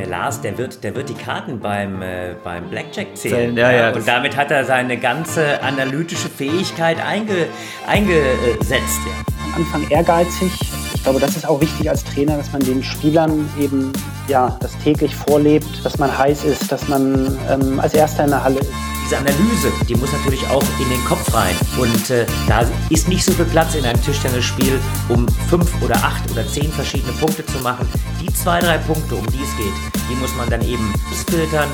der Lars, der wird, der wird die Karten beim, äh, beim Blackjack zählen. Ja, ja, und damit hat er seine ganze analytische Fähigkeit einge, eingesetzt. Ja. Am Anfang ehrgeizig. Ich glaube, das ist auch wichtig als Trainer, dass man den Spielern eben ja, das täglich vorlebt, dass man heiß ist, dass man ähm, als Erster in der Halle ist diese Analyse, die muss natürlich auch in den Kopf rein. Und äh, da ist nicht so viel Platz in einem Tischtennisspiel, um fünf oder acht oder zehn verschiedene Punkte zu machen. Die zwei, drei Punkte, um die es geht, die muss man dann eben filtern.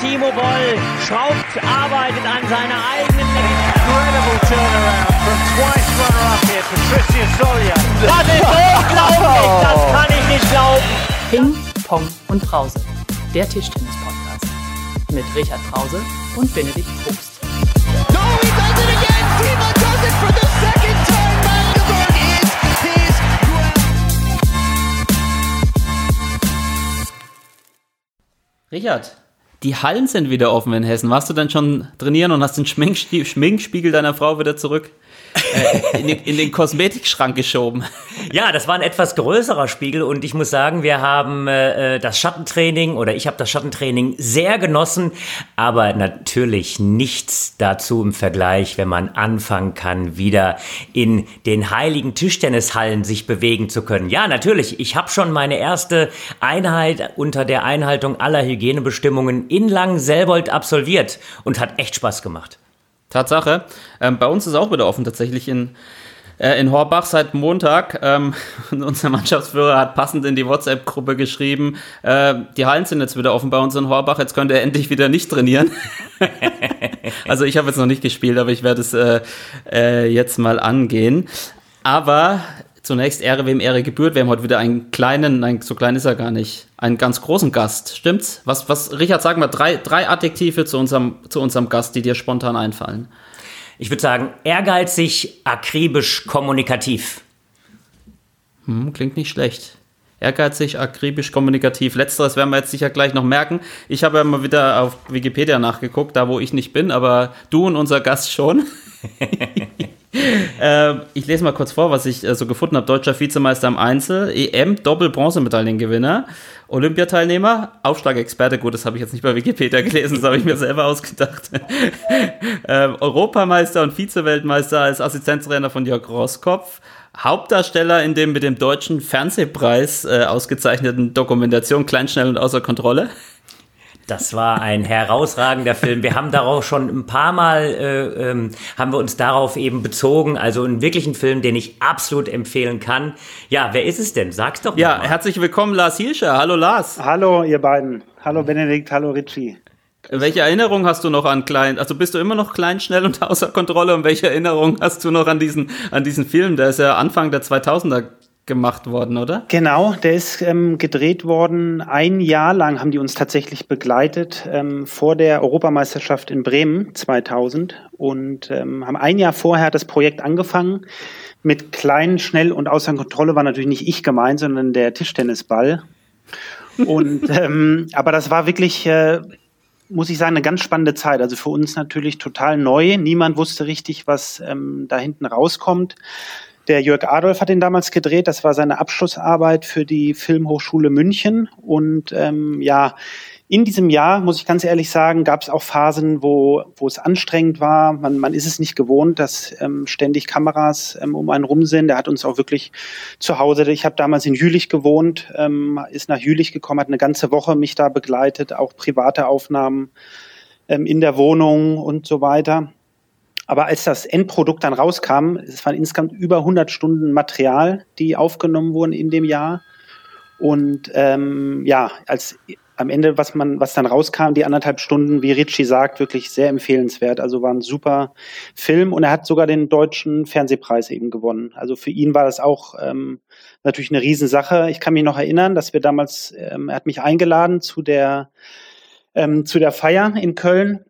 Timo Boll schraubt, arbeitet an seiner eigenen Incredible turnaround from twice runner-up here, Patricia Solia. Das ist unglaublich, das kann ich nicht glauben. Ping Pong und Brause, der Tischtennis-Podcast. Mit Richard Brause und Benedikt Probst. No, he does it again! Timo does it for the second time! Magdeburg is his Richard, die Hallen sind wieder offen in Hessen. Warst du dann schon trainieren und hast den Schminkspiegel deiner Frau wieder zurück? Äh, in, den, in, den, Kosmetikschrank geschoben. Ja, das war ein etwas größerer Spiegel und ich muss sagen, wir haben äh, das Schattentraining oder ich habe das Schattentraining sehr genossen, aber natürlich nichts dazu im Vergleich, wenn man anfangen kann, wieder in den heiligen Tischtennishallen sich bewegen zu können. Ja, natürlich, ich habe schon meine erste Einheit unter der Einhaltung aller Hygienebestimmungen in Langenselbold absolviert und hat echt Spaß gemacht. Tatsache. Ähm, bei uns ist auch wieder offen tatsächlich in, äh, in Horbach seit Montag. Ähm, unser Mannschaftsführer hat passend in die WhatsApp-Gruppe geschrieben, äh, die Hallen sind jetzt wieder offen bei uns in Horbach, jetzt könnt ihr endlich wieder nicht trainieren. also ich habe jetzt noch nicht gespielt, aber ich werde es äh, äh jetzt mal angehen. Aber zunächst Ehre, wem Ehre gebührt. Wir haben heute wieder einen kleinen, nein, so klein ist er gar nicht, einen ganz großen Gast. Stimmt's? Was, was, Richard, sag mal drei, drei Adjektive zu unserem, zu unserem Gast, die dir spontan einfallen. Ich würde sagen, ehrgeizig, akribisch, kommunikativ. Hm, klingt nicht schlecht. Ehrgeizig, akribisch, kommunikativ. Letzteres werden wir jetzt sicher gleich noch merken. Ich habe ja mal wieder auf Wikipedia nachgeguckt, da wo ich nicht bin, aber du und unser Gast schon. äh, ich lese mal kurz vor, was ich äh, so gefunden habe. Deutscher Vizemeister im Einzel, EM, Doppel-Bronzemedaillengewinner, Olympiateilnehmer, Aufschlagexperte, gut, das habe ich jetzt nicht bei Wikipedia gelesen, das habe ich mir selber ausgedacht. äh, Europameister und Vizeweltmeister als Assistenztrainer von Jörg Roskopf, Hauptdarsteller in dem mit dem deutschen Fernsehpreis äh, ausgezeichneten Dokumentation Klein, schnell und außer Kontrolle. Das war ein herausragender Film. Wir haben darauf schon ein paar Mal, äh, ähm, haben wir uns darauf eben bezogen. Also einen wirklichen Film, den ich absolut empfehlen kann. Ja, wer ist es denn? Sag's doch mal. Ja, herzlich willkommen, Lars Hielscher. Hallo, Lars. Hallo, ihr beiden. Hallo, Benedikt. Hallo, Richie. Welche Erinnerung hast du noch an klein? Also bist du immer noch klein, schnell und außer Kontrolle? Und welche Erinnerung hast du noch an diesen, an diesen Film? Der ist ja Anfang der 2000er gemacht worden, oder? Genau, der ist ähm, gedreht worden. Ein Jahr lang haben die uns tatsächlich begleitet ähm, vor der Europameisterschaft in Bremen 2000 und ähm, haben ein Jahr vorher das Projekt angefangen. Mit klein, schnell und außer Kontrolle war natürlich nicht ich gemeint, sondern der Tischtennisball. Und ähm, aber das war wirklich, äh, muss ich sagen, eine ganz spannende Zeit. Also für uns natürlich total neu. Niemand wusste richtig, was ähm, da hinten rauskommt. Der Jörg Adolf hat ihn damals gedreht. Das war seine Abschlussarbeit für die Filmhochschule München. Und ähm, ja, in diesem Jahr, muss ich ganz ehrlich sagen, gab es auch Phasen, wo, wo es anstrengend war. Man, man ist es nicht gewohnt, dass ähm, ständig Kameras ähm, um einen rum sind. Der hat uns auch wirklich zu Hause, ich habe damals in Jülich gewohnt, ähm, ist nach Jülich gekommen, hat eine ganze Woche mich da begleitet, auch private Aufnahmen ähm, in der Wohnung und so weiter. Aber als das Endprodukt dann rauskam, es waren insgesamt über 100 Stunden Material, die aufgenommen wurden in dem Jahr. Und ähm, ja, als am Ende, was man, was dann rauskam, die anderthalb Stunden, wie Ritchie sagt, wirklich sehr empfehlenswert. Also war ein super Film und er hat sogar den deutschen Fernsehpreis eben gewonnen. Also für ihn war das auch ähm, natürlich eine Riesensache. Ich kann mich noch erinnern, dass wir damals, ähm, er hat mich eingeladen zu der ähm, zu der Feier in Köln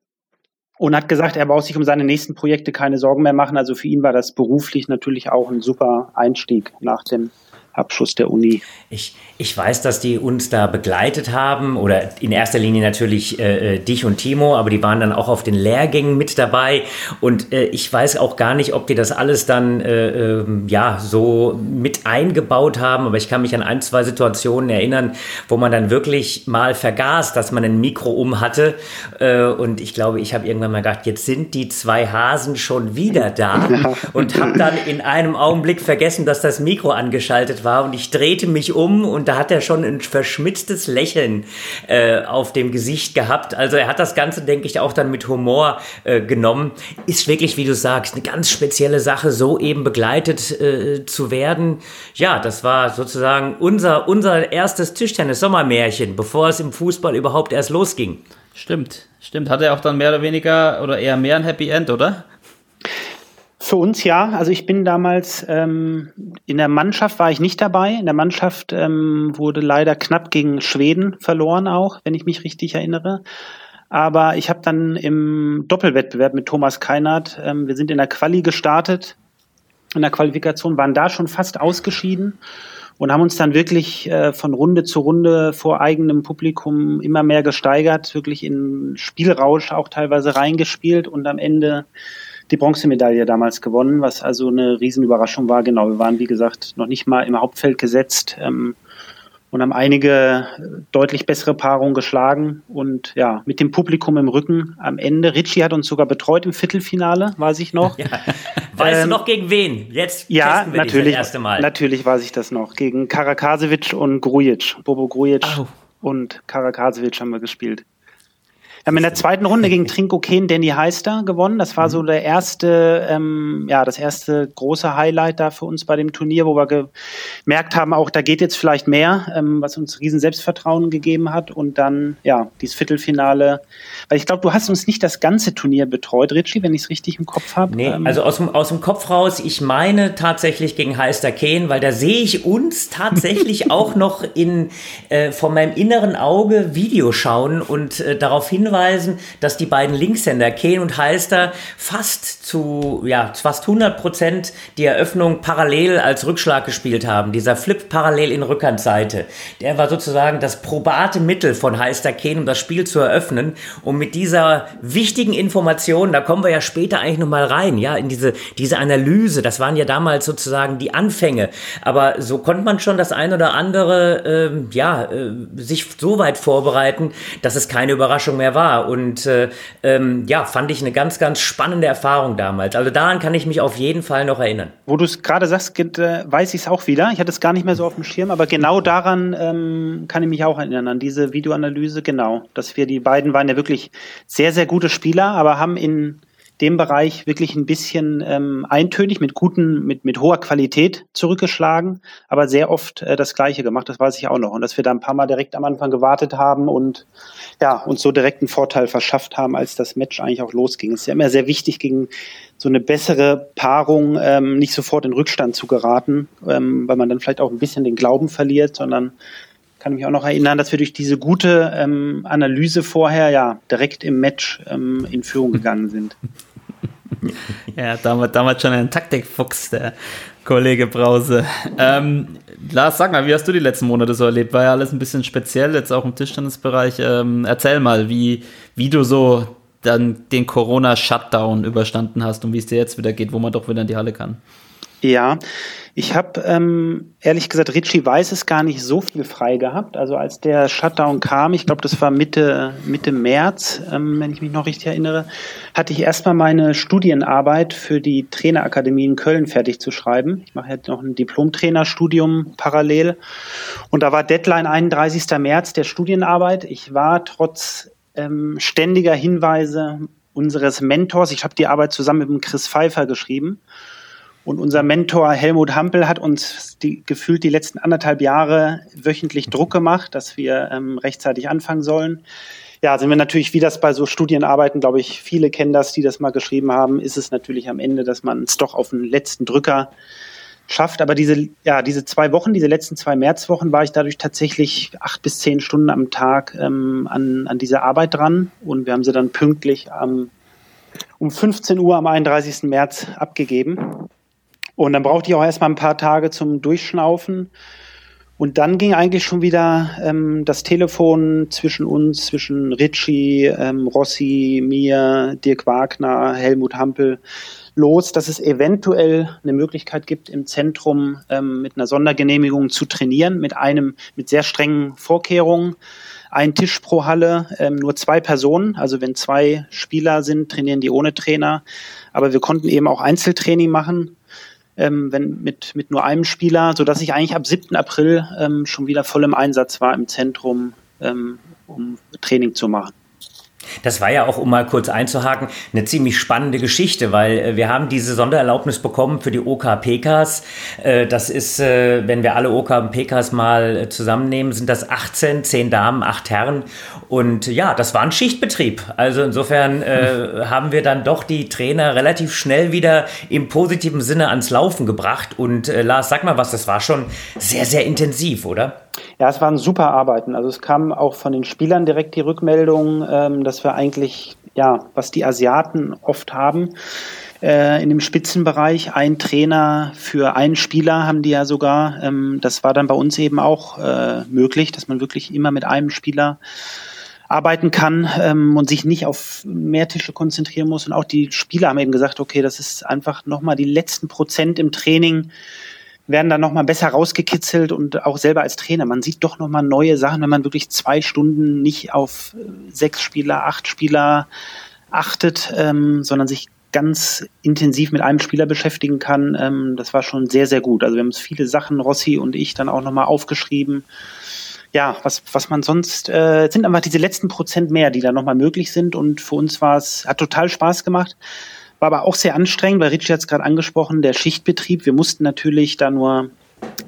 und hat gesagt, er braucht sich um seine nächsten Projekte keine Sorgen mehr machen. Also für ihn war das beruflich natürlich auch ein super Einstieg nach dem Abschluss der Uni. Ich, ich weiß, dass die uns da begleitet haben oder in erster Linie natürlich äh, äh, dich und Timo, aber die waren dann auch auf den Lehrgängen mit dabei. Und äh, ich weiß auch gar nicht, ob die das alles dann äh, ähm, ja so mit eingebaut haben, aber ich kann mich an ein, zwei Situationen erinnern, wo man dann wirklich mal vergaß, dass man ein Mikro um hatte. Äh, und ich glaube, ich habe irgendwann mal gedacht, jetzt sind die zwei Hasen schon wieder da und habe dann in einem Augenblick vergessen, dass das Mikro angeschaltet war und ich drehte mich um und da hat er schon ein verschmitztes Lächeln äh, auf dem Gesicht gehabt. Also er hat das Ganze, denke ich, auch dann mit Humor äh, genommen. Ist wirklich, wie du sagst, eine ganz spezielle Sache, so eben begleitet äh, zu werden. Ja, das war sozusagen unser, unser erstes Tischtennis-Sommermärchen, bevor es im Fußball überhaupt erst losging. Stimmt, stimmt. Hat er auch dann mehr oder weniger oder eher mehr ein Happy End, oder? Für uns ja. Also ich bin damals ähm, in der Mannschaft war ich nicht dabei. In der Mannschaft ähm, wurde leider knapp gegen Schweden verloren auch, wenn ich mich richtig erinnere. Aber ich habe dann im Doppelwettbewerb mit Thomas Keinert, ähm, wir sind in der Quali gestartet, in der Qualifikation, waren da schon fast ausgeschieden und haben uns dann wirklich äh, von Runde zu Runde vor eigenem Publikum immer mehr gesteigert, wirklich in Spielrausch auch teilweise reingespielt und am Ende die Bronzemedaille damals gewonnen, was also eine Riesenüberraschung war. Genau, wir waren, wie gesagt, noch nicht mal im Hauptfeld gesetzt ähm, und haben einige deutlich bessere Paarungen geschlagen und ja, mit dem Publikum im Rücken am Ende. Ritchie hat uns sogar betreut im Viertelfinale, weiß ich noch. Ja. Weißt ähm, du noch gegen wen? Jetzt ja, natürlich, das erste Mal. Natürlich weiß ich das noch. Gegen Karakasevic und Grujic. Bobo Grujic oh. und Karakasevic haben wir gespielt. Wir haben in der zweiten Runde gegen Trinko Ken Danny Heister gewonnen. Das war so mhm. der erste, ähm, ja, das erste große Highlight da für uns bei dem Turnier, wo wir gemerkt haben, auch da geht jetzt vielleicht mehr, ähm, was uns riesen Selbstvertrauen gegeben hat. Und dann, ja, dieses Viertelfinale. Weil ich glaube, du hast uns nicht das ganze Turnier betreut, Richie, wenn ich es richtig im Kopf habe. Nee, ähm, also aus dem, aus dem Kopf raus, ich meine tatsächlich gegen Heister Ken, weil da sehe ich uns tatsächlich auch noch in, äh, von meinem inneren Auge Video schauen und äh, darauf hinweisen, hinweisen, dass die beiden Linkshänder, Kane und Halster, fast zu, ja, fast 100 Prozent die Eröffnung parallel als Rückschlag gespielt haben. Dieser Flip parallel in Rückhandseite. Der war sozusagen das probate Mittel von Halster Kane, um das Spiel zu eröffnen. Und mit dieser wichtigen Information, da kommen wir ja später eigentlich nochmal rein, ja, in diese, diese Analyse. Das waren ja damals sozusagen die Anfänge. Aber so konnte man schon das ein oder andere, ähm, ja, äh, sich so weit vorbereiten, dass es keine Überraschung mehr war war. Und äh, ähm, ja, fand ich eine ganz, ganz spannende Erfahrung damals. Also daran kann ich mich auf jeden Fall noch erinnern. Wo du es gerade sagst, weiß ich es auch wieder. Ich hatte es gar nicht mehr so auf dem Schirm, aber genau daran ähm, kann ich mich auch erinnern, an diese Videoanalyse, genau. Dass wir die beiden waren ja wirklich sehr, sehr gute Spieler, aber haben in dem Bereich wirklich ein bisschen ähm, eintönig mit guten, mit, mit hoher Qualität zurückgeschlagen, aber sehr oft äh, das Gleiche gemacht, das weiß ich auch noch. Und dass wir da ein paar Mal direkt am Anfang gewartet haben und ja, uns so direkt einen Vorteil verschafft haben, als das Match eigentlich auch losging. Es ist ja immer sehr wichtig, gegen so eine bessere Paarung ähm, nicht sofort in Rückstand zu geraten, ähm, weil man dann vielleicht auch ein bisschen den Glauben verliert, sondern kann mich auch noch erinnern, dass wir durch diese gute ähm, Analyse vorher ja direkt im Match ähm, in Führung gegangen sind. ja, damals, damals schon ein Taktikfuchs, der Kollege Brause. Ähm, Lars, sag mal, wie hast du die letzten Monate so erlebt? War ja alles ein bisschen speziell, jetzt auch im Tischtennisbereich. Ähm, erzähl mal, wie, wie du so dann den Corona-Shutdown überstanden hast und wie es dir jetzt wieder geht, wo man doch wieder in die Halle kann. Ja, ich habe ähm, ehrlich gesagt, Richie weiß es gar nicht so viel frei gehabt. Also als der Shutdown kam, ich glaube, das war Mitte, Mitte März, ähm, wenn ich mich noch richtig erinnere, hatte ich erstmal meine Studienarbeit für die Trainerakademie in Köln fertig zu schreiben. Ich mache jetzt noch ein Diplom-Trainerstudium parallel. Und da war Deadline 31. März der Studienarbeit. Ich war trotz ähm, ständiger Hinweise unseres Mentors, ich habe die Arbeit zusammen mit dem Chris Pfeiffer geschrieben. Und unser Mentor Helmut Hampel hat uns die, gefühlt die letzten anderthalb Jahre wöchentlich Druck gemacht, dass wir ähm, rechtzeitig anfangen sollen. Ja, sind wir natürlich, wie das bei so Studienarbeiten, glaube ich, viele kennen das, die das mal geschrieben haben, ist es natürlich am Ende, dass man es doch auf den letzten Drücker schafft. Aber diese, ja, diese zwei Wochen, diese letzten zwei Märzwochen, war ich dadurch tatsächlich acht bis zehn Stunden am Tag ähm, an, an dieser Arbeit dran. Und wir haben sie dann pünktlich am, um 15 Uhr am 31. März abgegeben. Und dann brauchte ich auch erstmal ein paar Tage zum Durchschnaufen. Und dann ging eigentlich schon wieder ähm, das Telefon zwischen uns, zwischen Ritchie, ähm, Rossi, mir, Dirk Wagner, Helmut Hampel los, dass es eventuell eine Möglichkeit gibt, im Zentrum ähm, mit einer Sondergenehmigung zu trainieren, mit einem, mit sehr strengen Vorkehrungen. Ein Tisch pro Halle, ähm, nur zwei Personen. Also wenn zwei Spieler sind, trainieren die ohne Trainer. Aber wir konnten eben auch Einzeltraining machen, ähm, wenn mit, mit nur einem Spieler, so dass ich eigentlich ab 7. April ähm, schon wieder voll im Einsatz war im Zentrum, ähm, um Training zu machen. Das war ja auch, um mal kurz einzuhaken, eine ziemlich spannende Geschichte, weil äh, wir haben diese Sondererlaubnis bekommen für die OKPKs. Äh, das ist, äh, wenn wir alle OKPKs mal zusammennehmen, sind das 18, 10 Damen, 8 Herren. Und ja, das war ein Schichtbetrieb. Also insofern äh, haben wir dann doch die Trainer relativ schnell wieder im positiven Sinne ans Laufen gebracht. Und äh, Lars, sag mal was, das war schon sehr, sehr intensiv, oder? Ja, es waren super Arbeiten. Also es kam auch von den Spielern direkt die Rückmeldung, ähm, dass wir eigentlich, ja, was die Asiaten oft haben, äh, in dem Spitzenbereich, ein Trainer für einen Spieler haben die ja sogar. Ähm, das war dann bei uns eben auch äh, möglich, dass man wirklich immer mit einem Spieler arbeiten kann ähm, und sich nicht auf mehr Tische konzentrieren muss. Und auch die Spieler haben eben gesagt, okay, das ist einfach nochmal die letzten Prozent im Training werden dann nochmal besser rausgekitzelt und auch selber als Trainer. Man sieht doch nochmal neue Sachen, wenn man wirklich zwei Stunden nicht auf äh, sechs Spieler, acht Spieler achtet, ähm, sondern sich ganz intensiv mit einem Spieler beschäftigen kann. Ähm, das war schon sehr, sehr gut. Also wir haben uns viele Sachen, Rossi und ich, dann auch nochmal aufgeschrieben. Ja, was, was man sonst, äh, sind einfach diese letzten Prozent mehr, die da nochmal möglich sind. Und für uns war es, hat total Spaß gemacht. War aber auch sehr anstrengend, weil Richie hat es gerade angesprochen, der Schichtbetrieb. Wir mussten natürlich da nur,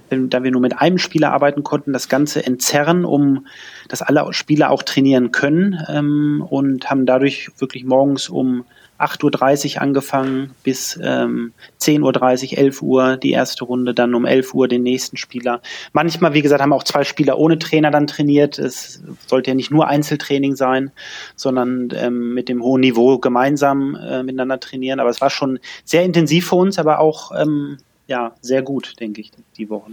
da wir nur mit einem Spieler arbeiten konnten, das Ganze entzerren, um dass alle Spieler auch trainieren können ähm, und haben dadurch wirklich morgens um 8.30 Uhr angefangen bis ähm, 10.30 Uhr, 11 Uhr die erste Runde, dann um 11 Uhr den nächsten Spieler. Manchmal, wie gesagt, haben auch zwei Spieler ohne Trainer dann trainiert. Es sollte ja nicht nur Einzeltraining sein, sondern ähm, mit dem hohen Niveau gemeinsam äh, miteinander trainieren. Aber es war schon sehr intensiv für uns, aber auch ähm, ja, sehr gut, denke ich, die Wochen.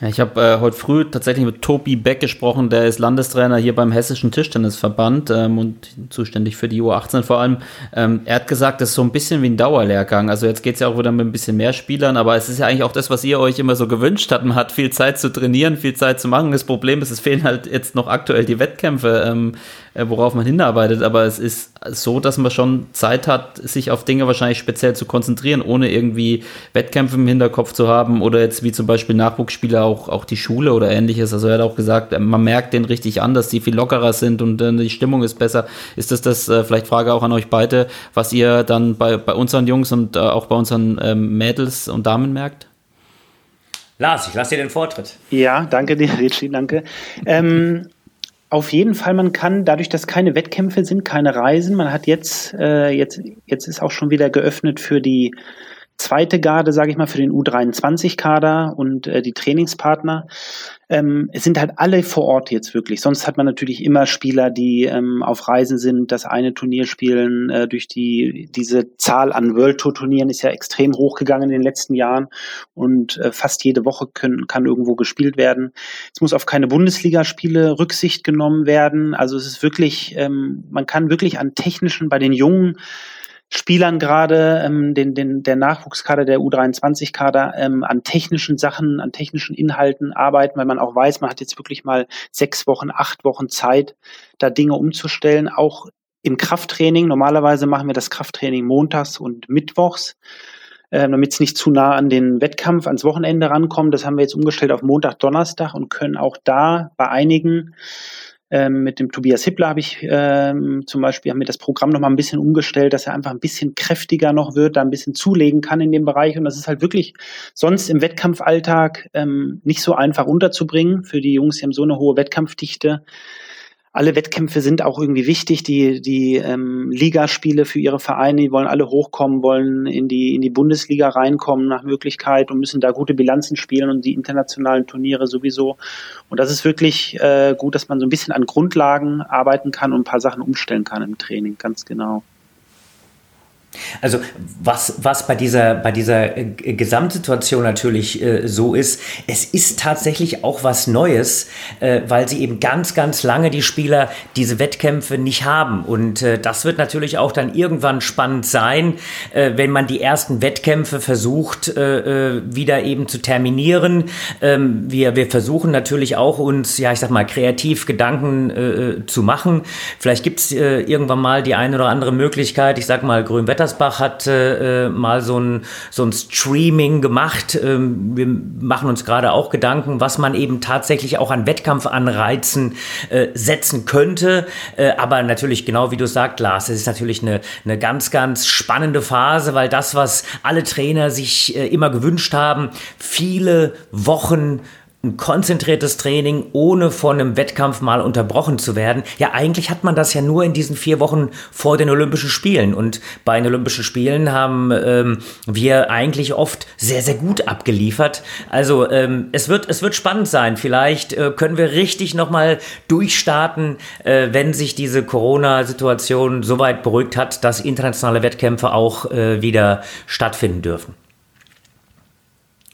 Ja, ich habe äh, heute früh tatsächlich mit Tobi Beck gesprochen, der ist Landestrainer hier beim Hessischen Tischtennisverband ähm, und zuständig für die U18 vor allem. Ähm, er hat gesagt, das ist so ein bisschen wie ein Dauerlehrgang. Also jetzt geht es ja auch wieder mit ein bisschen mehr Spielern, aber es ist ja eigentlich auch das, was ihr euch immer so gewünscht habt. Man hat viel Zeit zu trainieren, viel Zeit zu machen. Das Problem ist, es fehlen halt jetzt noch aktuell die Wettkämpfe. Ähm, äh, worauf man hinarbeitet, aber es ist so, dass man schon Zeit hat, sich auf Dinge wahrscheinlich speziell zu konzentrieren, ohne irgendwie Wettkämpfe im Hinterkopf zu haben oder jetzt wie zum Beispiel Nachwuchsspieler auch, auch die Schule oder ähnliches. Also er hat auch gesagt, man merkt den richtig an, dass die viel lockerer sind und äh, die Stimmung ist besser. Ist das das, äh, vielleicht Frage auch an euch beide, was ihr dann bei, bei unseren Jungs und äh, auch bei unseren ähm, Mädels und Damen merkt? Lars, ich lasse dir den Vortritt. Ja, danke dir, Richie, danke. Ähm, auf jeden Fall, man kann, dadurch, dass keine Wettkämpfe sind, keine Reisen, man hat jetzt, äh, jetzt, jetzt ist auch schon wieder geöffnet für die zweite Garde, sage ich mal, für den U23-Kader und äh, die Trainingspartner. Ähm, es sind halt alle vor Ort jetzt wirklich. Sonst hat man natürlich immer Spieler, die ähm, auf Reisen sind, das eine Turnier spielen. Äh, durch die diese Zahl an World Tour Turnieren ist ja extrem hochgegangen in den letzten Jahren und äh, fast jede Woche können, kann irgendwo gespielt werden. Es muss auf keine Bundesligaspiele Rücksicht genommen werden. Also es ist wirklich, ähm, man kann wirklich an technischen bei den jungen Spielern gerade, ähm, den, den, der Nachwuchskader, der U23-Kader, ähm, an technischen Sachen, an technischen Inhalten arbeiten, weil man auch weiß, man hat jetzt wirklich mal sechs Wochen, acht Wochen Zeit, da Dinge umzustellen, auch im Krafttraining. Normalerweise machen wir das Krafttraining montags und mittwochs, äh, damit es nicht zu nah an den Wettkampf, ans Wochenende rankommt. Das haben wir jetzt umgestellt auf Montag, Donnerstag und können auch da bei einigen ähm, mit dem Tobias Hippler habe ich ähm, zum Beispiel haben wir das Programm noch mal ein bisschen umgestellt, dass er einfach ein bisschen kräftiger noch wird, da ein bisschen zulegen kann in dem Bereich. Und das ist halt wirklich sonst im Wettkampfalltag ähm, nicht so einfach unterzubringen für die Jungs, die haben so eine hohe Wettkampfdichte alle Wettkämpfe sind auch irgendwie wichtig. Die, die ähm, Ligaspiele für ihre Vereine, die wollen alle hochkommen, wollen in die, in die Bundesliga reinkommen nach Möglichkeit und müssen da gute Bilanzen spielen und die internationalen Turniere sowieso. Und das ist wirklich äh, gut, dass man so ein bisschen an Grundlagen arbeiten kann und ein paar Sachen umstellen kann im Training, ganz genau. Also was, was bei dieser, bei dieser äh, Gesamtsituation natürlich äh, so ist, es ist tatsächlich auch was Neues, äh, weil sie eben ganz, ganz lange die Spieler diese Wettkämpfe nicht haben. Und äh, das wird natürlich auch dann irgendwann spannend sein, äh, wenn man die ersten Wettkämpfe versucht, äh, wieder eben zu terminieren. Ähm, wir, wir versuchen natürlich auch uns, ja, ich sag mal, kreativ Gedanken zu machen. Vielleicht gibt es irgendwann mal die eine oder andere Möglichkeit, ich sag mal, Grünwettersbach hat äh, mal so ein, so ein Streaming gemacht. Ähm, wir machen uns gerade auch Gedanken, was man eben tatsächlich auch an Wettkampfanreizen äh, setzen könnte. Äh, aber natürlich, genau wie du sagst, Lars, es ist natürlich eine, eine ganz, ganz spannende Phase, weil das, was alle Trainer sich äh, immer gewünscht haben, viele Wochen ein konzentriertes Training, ohne von einem Wettkampf mal unterbrochen zu werden. Ja, eigentlich hat man das ja nur in diesen vier Wochen vor den Olympischen Spielen. Und bei den Olympischen Spielen haben ähm, wir eigentlich oft sehr, sehr gut abgeliefert. Also ähm, es, wird, es wird spannend sein. Vielleicht äh, können wir richtig nochmal durchstarten, äh, wenn sich diese Corona-Situation so weit beruhigt hat, dass internationale Wettkämpfe auch äh, wieder stattfinden dürfen.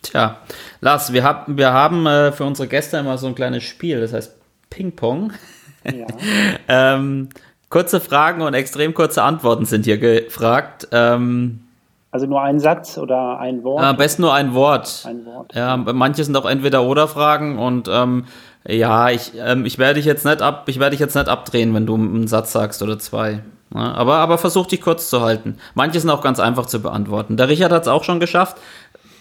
Tja, Lars, wir, hab, wir haben äh, für unsere Gäste immer so ein kleines Spiel, das heißt Ping-Pong. Ja. ähm, kurze Fragen und extrem kurze Antworten sind hier gefragt. Ähm, also nur ein Satz oder ein Wort? Am besten nur ein Wort. Ein Wort. Ja, manche sind auch entweder oder Fragen und ähm, ja, ich, ähm, ich werde dich jetzt nicht ab, ich werde dich jetzt nicht abdrehen, wenn du einen Satz sagst oder zwei. Ja, aber, aber versuch dich kurz zu halten. Manche sind auch ganz einfach zu beantworten. Der Richard hat es auch schon geschafft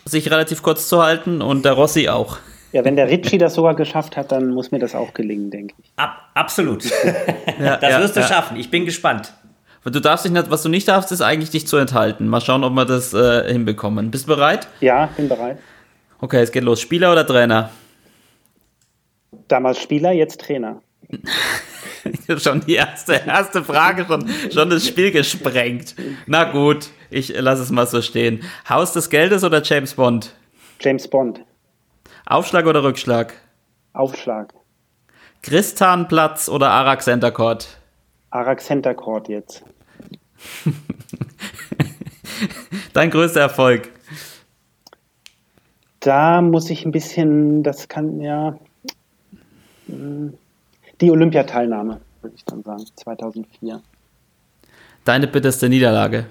sich relativ kurz zu halten und der Rossi auch. Ja, wenn der Ritchie das sogar geschafft hat, dann muss mir das auch gelingen, denke ich. Ab, absolut. ja, das ja, wirst du ja. schaffen. Ich bin gespannt. Du darfst dich nicht, was du nicht darfst, ist eigentlich dich zu enthalten. Mal schauen, ob wir das äh, hinbekommen. Bist du bereit? Ja, bin bereit. Okay, es geht los. Spieler oder Trainer? Damals Spieler, jetzt Trainer. schon die erste, erste Frage, schon, schon das Spiel gesprengt. Na gut, ich lasse es mal so stehen. Haus des Geldes oder James Bond? James Bond. Aufschlag oder Rückschlag? Aufschlag. Christanplatz oder Arak Center Court? Arak Center Court jetzt. Dein größter Erfolg? Da muss ich ein bisschen, das kann ja hm, die Olympiateilnahme, würde ich dann sagen, 2004. Deine bitterste Niederlage?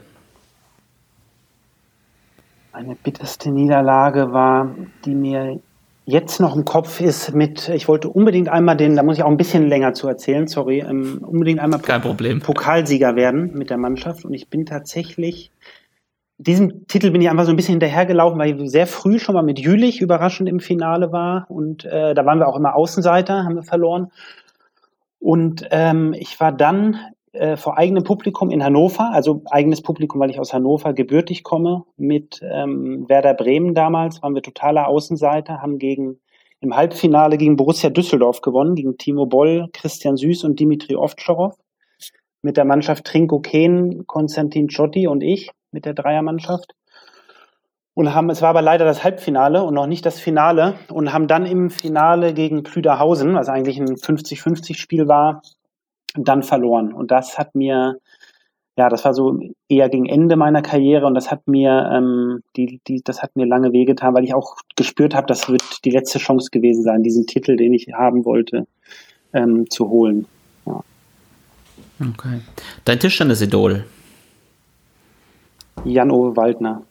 Meine bitterste Niederlage war, die mir jetzt noch im Kopf ist mit, ich wollte unbedingt einmal den, da muss ich auch ein bisschen länger zu erzählen, sorry, ähm, unbedingt einmal Kein Problem. Pokalsieger werden mit der Mannschaft. Und ich bin tatsächlich, diesem Titel bin ich einfach so ein bisschen hinterhergelaufen, weil ich sehr früh schon mal mit Jülich überraschend im Finale war. Und äh, da waren wir auch immer Außenseiter, haben wir verloren. Und ähm, ich war dann äh, vor eigenem Publikum in Hannover, also eigenes Publikum, weil ich aus Hannover gebürtig komme, mit ähm, Werder Bremen damals, waren wir totaler Außenseiter, haben gegen im Halbfinale gegen Borussia Düsseldorf gewonnen, gegen Timo Boll, Christian Süß und Dimitri Ovtcharov. Mit der Mannschaft Trinko Kehn, Konstantin Ciotti und ich, mit der Dreiermannschaft und haben, es war aber leider das Halbfinale und noch nicht das Finale und haben dann im Finale gegen Plüderhausen, was eigentlich ein 50-50 Spiel war, dann verloren. Und das hat mir, ja, das war so eher gegen Ende meiner Karriere und das hat mir, ähm, die, die, das hat mir lange wehgetan, weil ich auch gespürt habe, das wird die letzte Chance gewesen sein, diesen Titel, den ich haben wollte, ähm, zu holen. Ja. Okay. Dein Tischtennis-Idol? Jan-Ove Waldner.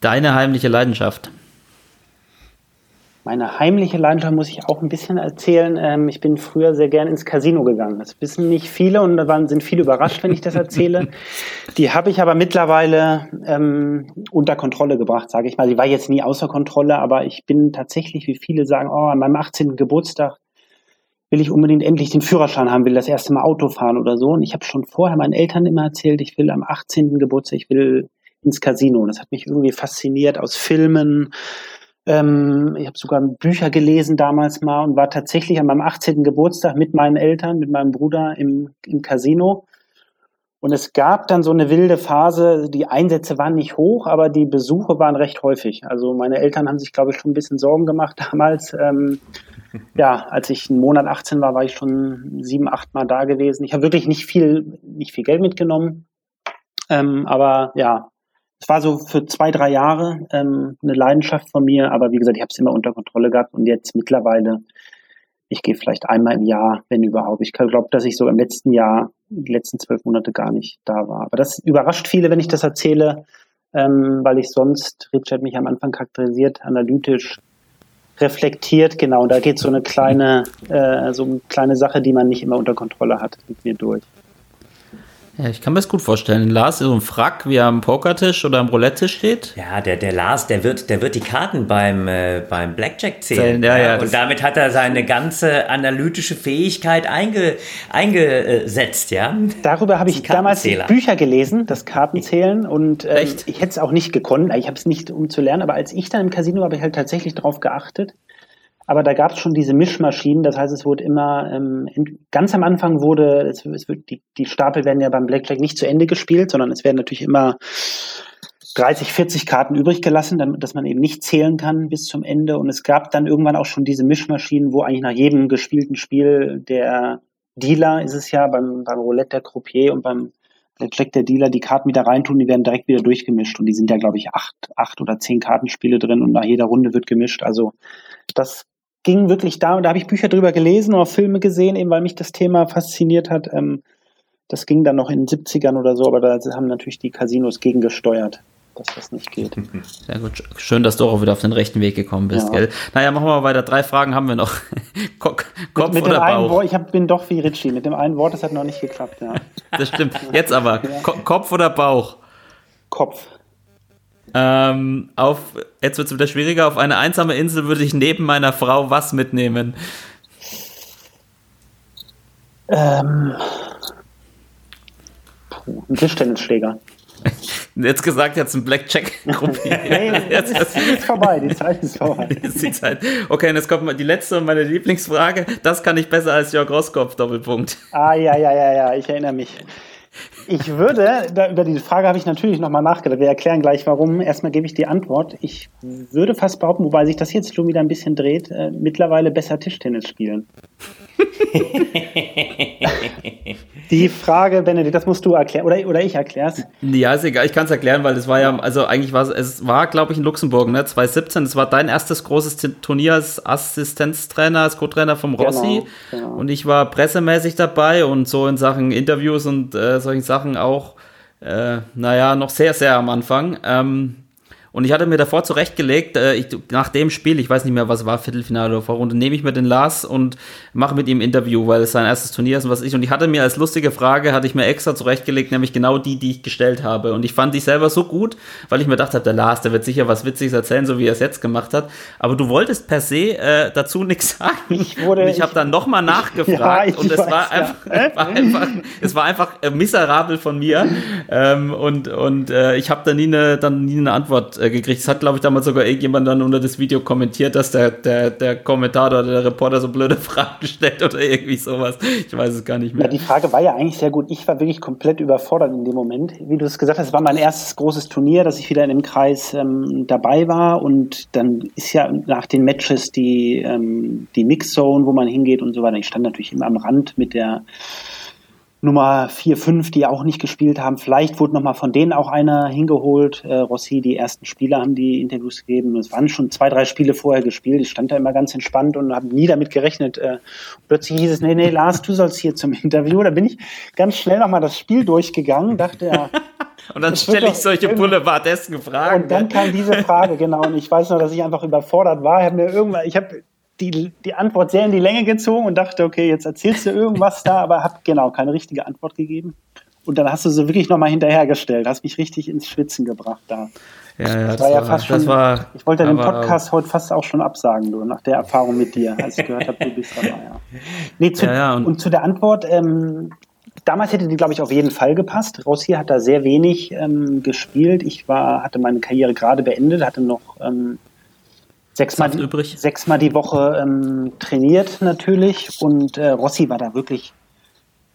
Deine heimliche Leidenschaft? Meine heimliche Leidenschaft muss ich auch ein bisschen erzählen. Ähm, ich bin früher sehr gern ins Casino gegangen. Das wissen nicht viele und da waren, sind viele überrascht, wenn ich das erzähle. Die habe ich aber mittlerweile ähm, unter Kontrolle gebracht, sage ich mal. Die war jetzt nie außer Kontrolle, aber ich bin tatsächlich, wie viele sagen, oh, an meinem 18. Geburtstag will ich unbedingt endlich den Führerschein haben, will das erste Mal Auto fahren oder so. Und ich habe schon vorher meinen Eltern immer erzählt, ich will am 18. Geburtstag, ich will ins Casino. Das hat mich irgendwie fasziniert aus Filmen. Ähm, ich habe sogar Bücher gelesen damals mal und war tatsächlich an meinem 18. Geburtstag mit meinen Eltern, mit meinem Bruder im, im Casino. Und es gab dann so eine wilde Phase, die Einsätze waren nicht hoch, aber die Besuche waren recht häufig. Also meine Eltern haben sich, glaube ich, schon ein bisschen Sorgen gemacht damals. Ähm, ja, als ich einen Monat 18 war, war ich schon sieben, acht Mal da gewesen. Ich habe wirklich nicht viel, nicht viel Geld mitgenommen, Ähm, aber ja, es war so für zwei, drei Jahre ähm, eine Leidenschaft von mir, aber wie gesagt, ich habe es immer unter Kontrolle gehabt und jetzt mittlerweile, ich gehe vielleicht einmal im Jahr, wenn überhaupt. Ich glaube, dass ich so im letzten Jahr, die letzten zwölf Monate gar nicht da war. Aber das überrascht viele, wenn ich das erzähle, ähm, weil ich sonst, Richard mich am Anfang charakterisiert, analytisch reflektiert, genau. Da geht so eine kleine, äh, so eine kleine Sache, die man nicht immer unter Kontrolle hat, mit mir durch. Ja, ich kann mir das gut vorstellen. Lars so ein Frack, wie er am Pokertisch oder am Roulette-Tisch steht. Ja, der, der Lars, der wird, der wird die Karten beim, äh, beim Blackjack zählen. Ja, ja, und damit hat er seine ganze analytische Fähigkeit einge, eingesetzt, ja. Darüber habe ich damals Bücher gelesen, das Kartenzählen. Und ähm, ich hätte es auch nicht gekonnt. Ich habe es nicht, um zu lernen. Aber als ich dann im Casino war, habe ich halt tatsächlich darauf geachtet. Aber da gab es schon diese Mischmaschinen, das heißt, es wurde immer, ähm, ganz am Anfang wurde, es, es wird, die, die Stapel werden ja beim Blackjack nicht zu Ende gespielt, sondern es werden natürlich immer 30, 40 Karten übrig gelassen, damit, dass man eben nicht zählen kann bis zum Ende. Und es gab dann irgendwann auch schon diese Mischmaschinen, wo eigentlich nach jedem gespielten Spiel der Dealer ist es ja, beim, beim Roulette der Croupier und beim Blackjack der Dealer die Karten wieder reintun, die werden direkt wieder durchgemischt. Und die sind ja, glaube ich, acht, acht oder zehn Kartenspiele drin und nach jeder Runde wird gemischt. Also das ging wirklich da, und da habe ich Bücher drüber gelesen oder Filme gesehen, eben weil mich das Thema fasziniert hat. Ähm, das ging dann noch in den 70ern oder so, aber da haben natürlich die Casinos gegengesteuert, dass das nicht geht. Sehr gut. Schön, dass du auch wieder auf den rechten Weg gekommen bist, ja. gell? Naja, machen wir mal weiter. Drei Fragen haben wir noch. Kopf mit, mit oder Bauch? Wort, ich hab, bin doch wie Ritchie. Mit dem einen Wort, das hat noch nicht geklappt, ja. Das stimmt. Jetzt aber. Ja. Kopf oder Bauch? Kopf. Ähm, auf, jetzt wird es wieder schwieriger. Auf eine einsame Insel würde ich neben meiner Frau was mitnehmen? Ähm, puh, ein Tischtennisschläger. Jetzt gesagt, jetzt ein Blackjack. hey, jetzt ist, ist vorbei, die Zeit ist vorbei. ist die Zeit. Okay, und jetzt kommt mal die letzte und meine Lieblingsfrage. Das kann ich besser als Jörg Roskopf, Doppelpunkt. Ah, ja, ja, ja, ja, ich erinnere mich. Ich würde, da, über diese Frage habe ich natürlich nochmal nachgedacht. Wir erklären gleich warum. Erstmal gebe ich die Antwort. Ich würde fast behaupten, wobei sich das jetzt schon wieder ein bisschen dreht, äh, mittlerweile besser Tischtennis spielen. die Frage, Benedikt, das musst du erklären. Oder, oder ich erklär's. Ja, ist egal, ich kann es erklären, weil es war ja, also eigentlich war es, es war, glaube ich, in Luxemburg, ne? 2017. Es war dein erstes großes Turnier als Assistenztrainer, als Co-Trainer vom Rossi. Genau, genau. Und ich war pressemäßig dabei und so in Sachen Interviews und äh, solchen Sachen auch, äh, naja, noch sehr, sehr am Anfang. Ähm, und ich hatte mir davor zurechtgelegt, äh, ich, nach dem Spiel, ich weiß nicht mehr, was war, Viertelfinale oder Vorrunde, nehme ich mir den Lars und mache mit ihm ein Interview, weil es sein erstes Turnier ist und was ich. Und ich hatte mir als lustige Frage, hatte ich mir extra zurechtgelegt, nämlich genau die, die ich gestellt habe. Und ich fand die selber so gut, weil ich mir gedacht habe, der Lars, der wird sicher was Witziges erzählen, so wie er es jetzt gemacht hat. Aber du wolltest per se äh, dazu nichts sagen. Ich wurde, und ich habe dann nochmal nachgefragt ja, und es, weiß, war einfach, ja. war einfach, es war einfach äh, miserabel von mir. ähm, und und äh, ich habe da nie eine, dann nie eine Antwort äh, gekriegt. Es hat, glaube ich, damals sogar irgendjemand dann unter das Video kommentiert, dass der, der, der Kommentator oder der Reporter so blöde Fragen stellt oder irgendwie sowas. Ich weiß es gar nicht mehr. Ja, die Frage war ja eigentlich sehr gut. Ich war wirklich komplett überfordert in dem Moment. Wie du es gesagt hast, war mein erstes großes Turnier, dass ich wieder in dem Kreis ähm, dabei war. Und dann ist ja nach den Matches die, ähm, die Mixzone, wo man hingeht und so weiter. Ich stand natürlich immer am Rand mit der Nummer 4, 5, die auch nicht gespielt haben. Vielleicht wurde nochmal von denen auch einer hingeholt. Äh, Rossi, die ersten Spieler haben die Interviews gegeben. Es waren schon zwei, drei Spiele vorher gespielt. Ich stand da immer ganz entspannt und habe nie damit gerechnet. Äh, plötzlich hieß es, nee, nee, Lars, du sollst hier zum Interview. Da bin ich ganz schnell nochmal das Spiel durchgegangen, dachte ja. und dann stelle ich solche boulevardesken Fragen. Und dann ne? kam diese Frage, genau. Und ich weiß noch, dass ich einfach überfordert war. Ich habe mir irgendwann, ich habe die, die Antwort sehr in die Länge gezogen und dachte, okay, jetzt erzählst du irgendwas da, aber hab genau keine richtige Antwort gegeben. Und dann hast du sie wirklich nochmal hinterhergestellt, hast mich richtig ins Schwitzen gebracht da. Ja, ja, das, das war ja fast schon. War, ich wollte den Podcast heute fast auch schon absagen, du, nach der Erfahrung mit dir, als ich gehört habe, du bist dabei. Ja. Nee, zu, ja, und, und, zu der Antwort, ähm, damals hätte die, glaube ich, auf jeden Fall gepasst. Rossi hat da sehr wenig ähm, gespielt. Ich war, hatte meine Karriere gerade beendet, hatte noch ähm, sechsmal, übrig. sechsmal die Woche ähm, trainiert natürlich und äh, Rossi war da wirklich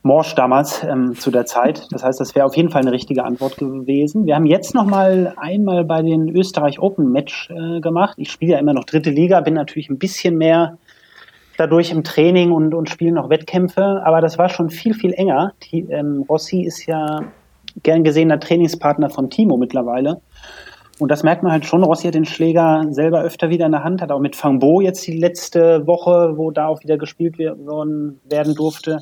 morsch damals ähm, zu der Zeit. Das heißt, das wäre auf jeden Fall eine richtige Antwort gewesen. Wir haben jetzt noch mal einmal bei den Österreich Open Match äh, gemacht. Ich spiele ja immer noch dritte Liga, bin natürlich ein bisschen mehr dadurch im Training und, und spiele noch Wettkämpfe, aber das war schon viel, viel enger. Die, ähm, Rossi ist ja gern gesehener Trainingspartner von Timo mittlerweile. Und das merkt man halt schon. Rossi hat den Schläger selber öfter wieder in der Hand, hat auch mit Fangbo jetzt die letzte Woche, wo da auch wieder gespielt worden werden durfte,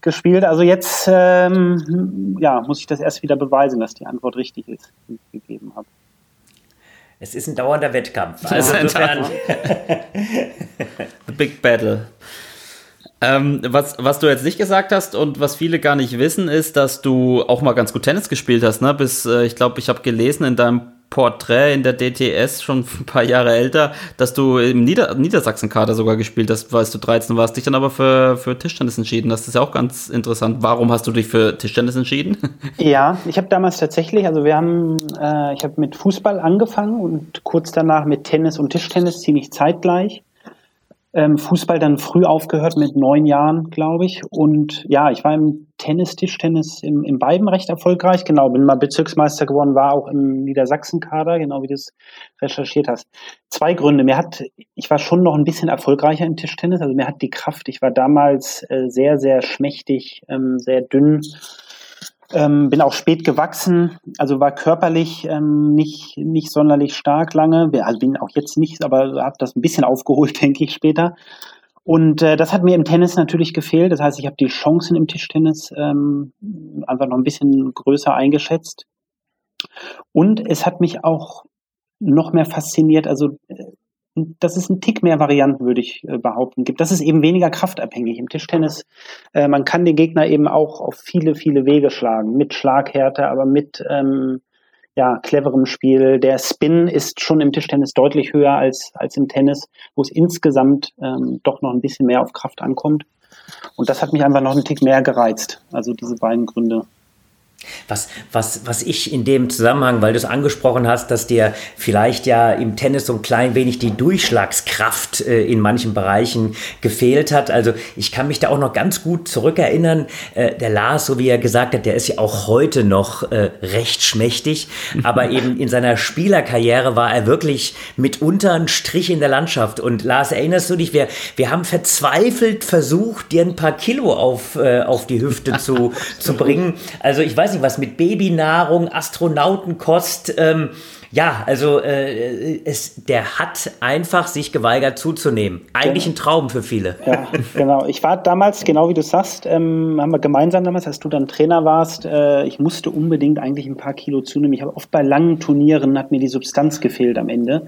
gespielt. Also jetzt ähm, ja, muss ich das erst wieder beweisen, dass die Antwort richtig ist, die ich gegeben habe. Es ist ein dauernder Wettkampf. Also insofern. The Big Battle. Ähm, was, was du jetzt nicht gesagt hast und was viele gar nicht wissen, ist, dass du auch mal ganz gut Tennis gespielt hast. Ne? Bis, äh, ich glaube, ich habe gelesen in deinem Porträt in der DTS, schon ein paar Jahre älter, dass du im Nieder Niedersachsen-Kader sogar gespielt hast, weil du 13 warst, dich dann aber für, für Tischtennis entschieden. Das ist ja auch ganz interessant. Warum hast du dich für Tischtennis entschieden? Ja, ich habe damals tatsächlich, also wir haben, äh, ich habe mit Fußball angefangen und kurz danach mit Tennis und Tischtennis ziemlich zeitgleich ähm, Fußball dann früh aufgehört mit neun Jahren, glaube ich. Und ja, ich war im Tennis, Tischtennis im, im beiden recht erfolgreich. Genau, bin mal Bezirksmeister geworden, war auch im Niedersachsen-Kader, genau wie du es recherchiert hast. Zwei Gründe. Mir hat, ich war schon noch ein bisschen erfolgreicher im Tischtennis. Also mir hat die Kraft, ich war damals äh, sehr, sehr schmächtig, ähm, sehr dünn ähm, bin auch spät gewachsen, also war körperlich ähm, nicht, nicht sonderlich stark lange. Also bin auch jetzt nicht, aber habe das ein bisschen aufgeholt, denke ich, später. Und äh, das hat mir im Tennis natürlich gefehlt. Das heißt, ich habe die Chancen im Tischtennis ähm, einfach noch ein bisschen größer eingeschätzt. Und es hat mich auch noch mehr fasziniert. Also äh, dass es einen Tick mehr Varianten, würde ich äh, behaupten, gibt. Das ist eben weniger kraftabhängig. Im Tischtennis, äh, man kann den Gegner eben auch auf viele, viele Wege schlagen. Mit Schlaghärte, aber mit ähm, ja, cleverem Spiel. Der Spin ist schon im Tischtennis deutlich höher als, als im Tennis, wo es insgesamt ähm, doch noch ein bisschen mehr auf Kraft ankommt. Und das hat mich einfach noch einen Tick mehr gereizt. Also diese beiden Gründe. Was, was, was ich in dem Zusammenhang, weil du es angesprochen hast, dass dir vielleicht ja im Tennis so ein klein wenig die Durchschlagskraft äh, in manchen Bereichen gefehlt hat. Also ich kann mich da auch noch ganz gut zurückerinnern. Äh, der Lars, so wie er gesagt hat, der ist ja auch heute noch äh, recht schmächtig, aber eben in seiner Spielerkarriere war er wirklich mitunter ein Strich in der Landschaft. Und Lars, erinnerst du dich, wir, wir haben verzweifelt versucht, dir ein paar Kilo auf, äh, auf die Hüfte zu, zu bringen. Also ich weiß weiß nicht was, mit Babynahrung, Astronautenkost. Ähm, ja, also äh, es, der hat einfach sich geweigert zuzunehmen. Eigentlich genau. ein Traum für viele. Ja, genau. Ich war damals, genau wie du sagst, ähm, haben wir gemeinsam damals, als du dann Trainer warst, äh, ich musste unbedingt eigentlich ein paar Kilo zunehmen. Ich habe oft bei langen Turnieren, hat mir die Substanz gefehlt am Ende.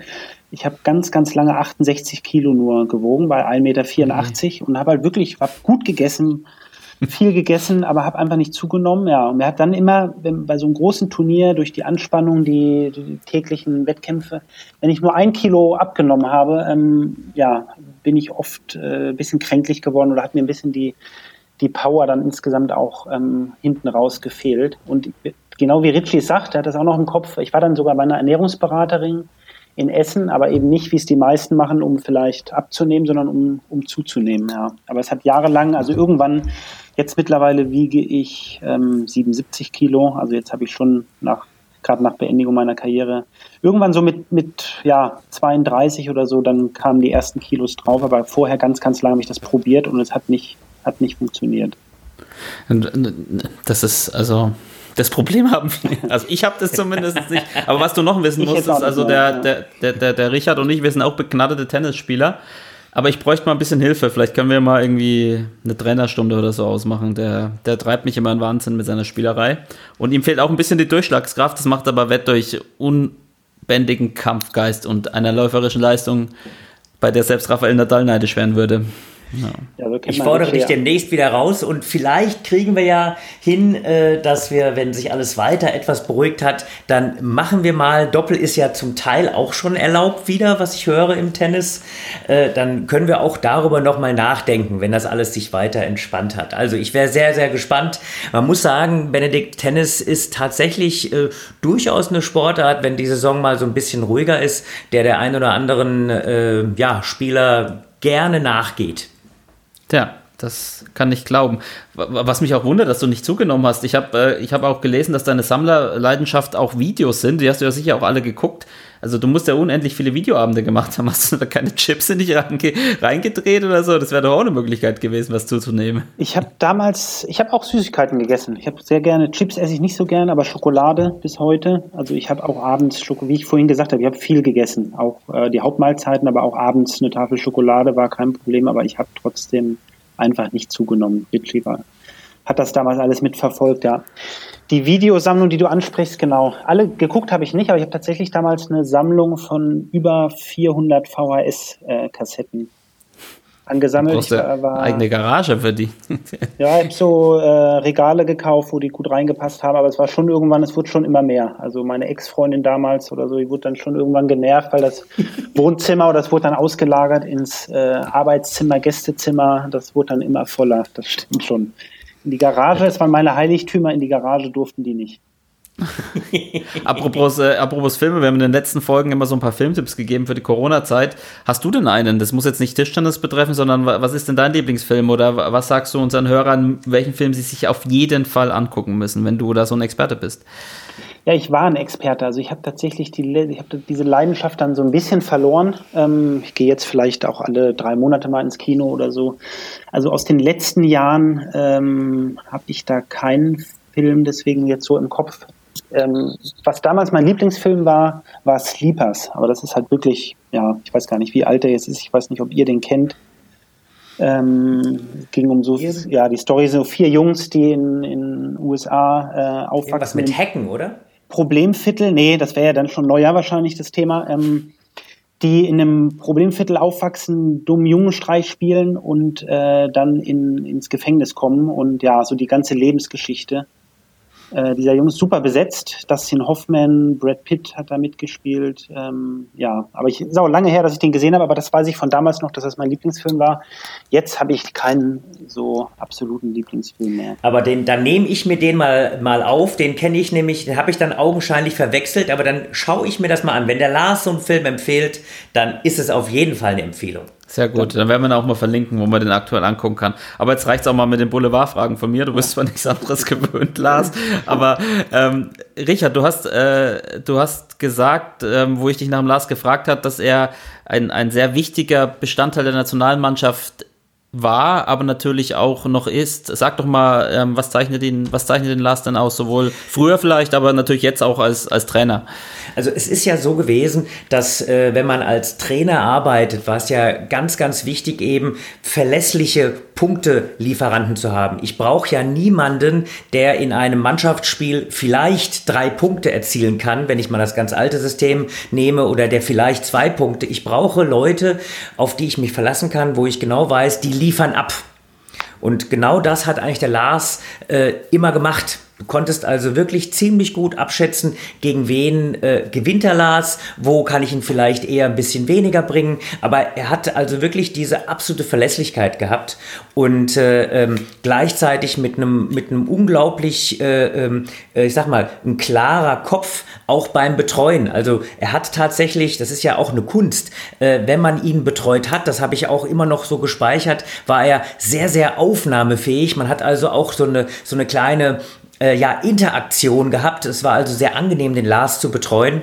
Ich habe ganz, ganz lange 68 Kilo nur gewogen, bei 1,84 Meter mhm. und habe halt wirklich, hab gut gegessen, viel gegessen, aber habe einfach nicht zugenommen. Ja, und er hat dann immer wenn, bei so einem großen Turnier durch die Anspannung, die, die täglichen Wettkämpfe, wenn ich nur ein Kilo abgenommen habe, ähm, ja, bin ich oft äh, ein bisschen kränklich geworden oder hat mir ein bisschen die die Power dann insgesamt auch ähm, hinten raus gefehlt. Und genau wie Richie sagt, er hat das auch noch im Kopf. Ich war dann sogar bei einer Ernährungsberaterin in Essen, aber eben nicht, wie es die meisten machen, um vielleicht abzunehmen, sondern um, um zuzunehmen. Ja. Aber es hat jahrelang, also irgendwann Jetzt mittlerweile wiege ich ähm, 77 Kilo. Also jetzt habe ich schon nach gerade nach Beendigung meiner Karriere. Irgendwann so mit, mit ja, 32 oder so, dann kamen die ersten Kilos drauf, aber vorher ganz, ganz lange habe ich das probiert und es hat nicht, hat nicht funktioniert. Das ist also. Das Problem haben wir. Also ich habe das zumindest nicht. Aber was du noch wissen musst, ist also der, der, der, der, der Richard und ich, wir sind auch begnadete Tennisspieler. Aber ich bräuchte mal ein bisschen Hilfe. Vielleicht können wir mal irgendwie eine Trainerstunde oder so ausmachen. Der, der treibt mich immer in Wahnsinn mit seiner Spielerei. Und ihm fehlt auch ein bisschen die Durchschlagskraft. Das macht aber Wett durch unbändigen Kampfgeist und einer läuferischen Leistung, bei der selbst Rafael Nadal neidisch werden würde. Ja. Ja, ich fordere dich demnächst wieder raus und vielleicht kriegen wir ja hin, äh, dass wir, wenn sich alles weiter etwas beruhigt hat, dann machen wir mal, Doppel ist ja zum Teil auch schon erlaubt wieder, was ich höre im Tennis, äh, dann können wir auch darüber nochmal nachdenken, wenn das alles sich weiter entspannt hat. Also ich wäre sehr, sehr gespannt. Man muss sagen, Benedikt, Tennis ist tatsächlich äh, durchaus eine Sportart, wenn die Saison mal so ein bisschen ruhiger ist, der der ein oder anderen äh, ja, Spieler gerne nachgeht. Ja, das kann ich glauben. Was mich auch wundert, dass du nicht zugenommen hast. Ich habe äh, hab auch gelesen, dass deine Sammlerleidenschaft auch Videos sind. Die hast du ja sicher auch alle geguckt. Also du musst ja unendlich viele Videoabende gemacht haben. Hast du da keine Chips in dich reingedreht oder so? Das wäre doch auch eine Möglichkeit gewesen, was zuzunehmen. Ich habe damals, ich habe auch Süßigkeiten gegessen. Ich habe sehr gerne, Chips esse ich nicht so gerne, aber Schokolade bis heute. Also ich habe auch abends, Schoko, wie ich vorhin gesagt habe, ich habe viel gegessen. Auch äh, die Hauptmahlzeiten, aber auch abends eine Tafel Schokolade war kein Problem, aber ich habe trotzdem einfach nicht zugenommen. Ritchie war, hat das damals alles mitverfolgt, ja. Die Videosammlung, die du ansprichst, genau. Alle geguckt habe ich nicht, aber ich habe tatsächlich damals eine Sammlung von über 400 VHS-Kassetten angesammelt. Brauchst war, eigene Garage für die. ja, ich habe so äh, Regale gekauft, wo die gut reingepasst haben, aber es war schon irgendwann, es wurde schon immer mehr. Also meine Ex-Freundin damals oder so, die wurde dann schon irgendwann genervt, weil das Wohnzimmer oder das wurde dann ausgelagert ins äh, Arbeitszimmer, Gästezimmer, das wurde dann immer voller. Das stimmt schon. In die Garage, es waren meine Heiligtümer, in die Garage durften die nicht. apropos, äh, apropos Filme, wir haben in den letzten Folgen immer so ein paar Filmtipps gegeben für die Corona-Zeit. Hast du denn einen? Das muss jetzt nicht Tischtennis betreffen, sondern was ist denn dein Lieblingsfilm oder was sagst du unseren Hörern, welchen Film sie sich auf jeden Fall angucken müssen, wenn du da so ein Experte bist? Ja, ich war ein Experte. Also ich habe tatsächlich die, ich habe diese Leidenschaft dann so ein bisschen verloren. Ähm, ich gehe jetzt vielleicht auch alle drei Monate mal ins Kino oder so. Also aus den letzten Jahren ähm, habe ich da keinen Film deswegen jetzt so im Kopf. Ähm, was damals mein Lieblingsfilm war, war Sleepers. Aber das ist halt wirklich, ja, ich weiß gar nicht, wie alt er jetzt ist. Ich weiß nicht, ob ihr den kennt. Ähm, ging um so, ja, die Story so vier Jungs, die in den USA äh, aufwachsen. Was mit Hacken, oder? Problemviertel, nee, das wäre ja dann schon Neujahr wahrscheinlich das Thema. Ähm, die in einem Problemviertel aufwachsen, dummen Jungenstreich spielen und äh, dann in, ins Gefängnis kommen und ja, so die ganze Lebensgeschichte äh, dieser Junge ist super besetzt. Dustin Hoffman, Brad Pitt hat da mitgespielt. Ähm, ja, aber ich ist auch lange her, dass ich den gesehen habe, aber das weiß ich von damals noch, dass das mein Lieblingsfilm war. Jetzt habe ich keinen so absoluten Lieblingsfilm mehr. Aber den, dann nehme ich mir den mal, mal auf. Den kenne ich nämlich, den habe ich dann augenscheinlich verwechselt, aber dann schaue ich mir das mal an. Wenn der Lars so einen Film empfiehlt, dann ist es auf jeden Fall eine Empfehlung. Sehr gut, dann werden wir ihn auch mal verlinken, wo man den aktuell angucken kann. Aber jetzt reicht es auch mal mit den Boulevardfragen von mir. Du bist zwar nichts anderes gewöhnt, Lars. Aber ähm, Richard, du hast, äh, du hast gesagt, ähm, wo ich dich nach dem Lars gefragt habe, dass er ein, ein sehr wichtiger Bestandteil der Nationalmannschaft war, aber natürlich auch noch ist. Sag doch mal, ähm, was zeichnet ihn, was zeichnet den Lars denn aus? Sowohl früher vielleicht, aber natürlich jetzt auch als, als Trainer. Also es ist ja so gewesen, dass äh, wenn man als Trainer arbeitet, war es ja ganz, ganz wichtig eben verlässliche Punktelieferanten zu haben. Ich brauche ja niemanden, der in einem Mannschaftsspiel vielleicht drei Punkte erzielen kann, wenn ich mal das ganz alte System nehme, oder der vielleicht zwei Punkte. Ich brauche Leute, auf die ich mich verlassen kann, wo ich genau weiß, die liefern ab. Und genau das hat eigentlich der Lars äh, immer gemacht. Du konntest also wirklich ziemlich gut abschätzen, gegen wen äh, gewinnt er Lars, wo kann ich ihn vielleicht eher ein bisschen weniger bringen. Aber er hat also wirklich diese absolute Verlässlichkeit gehabt und äh, ähm, gleichzeitig mit einem mit einem unglaublich, äh, ähm, äh, ich sag mal, ein klarer Kopf auch beim Betreuen. Also er hat tatsächlich, das ist ja auch eine Kunst, äh, wenn man ihn betreut hat, das habe ich auch immer noch so gespeichert, war er sehr sehr aufnahmefähig. Man hat also auch so eine so eine kleine äh, ja, Interaktion gehabt. Es war also sehr angenehm, den Lars zu betreuen.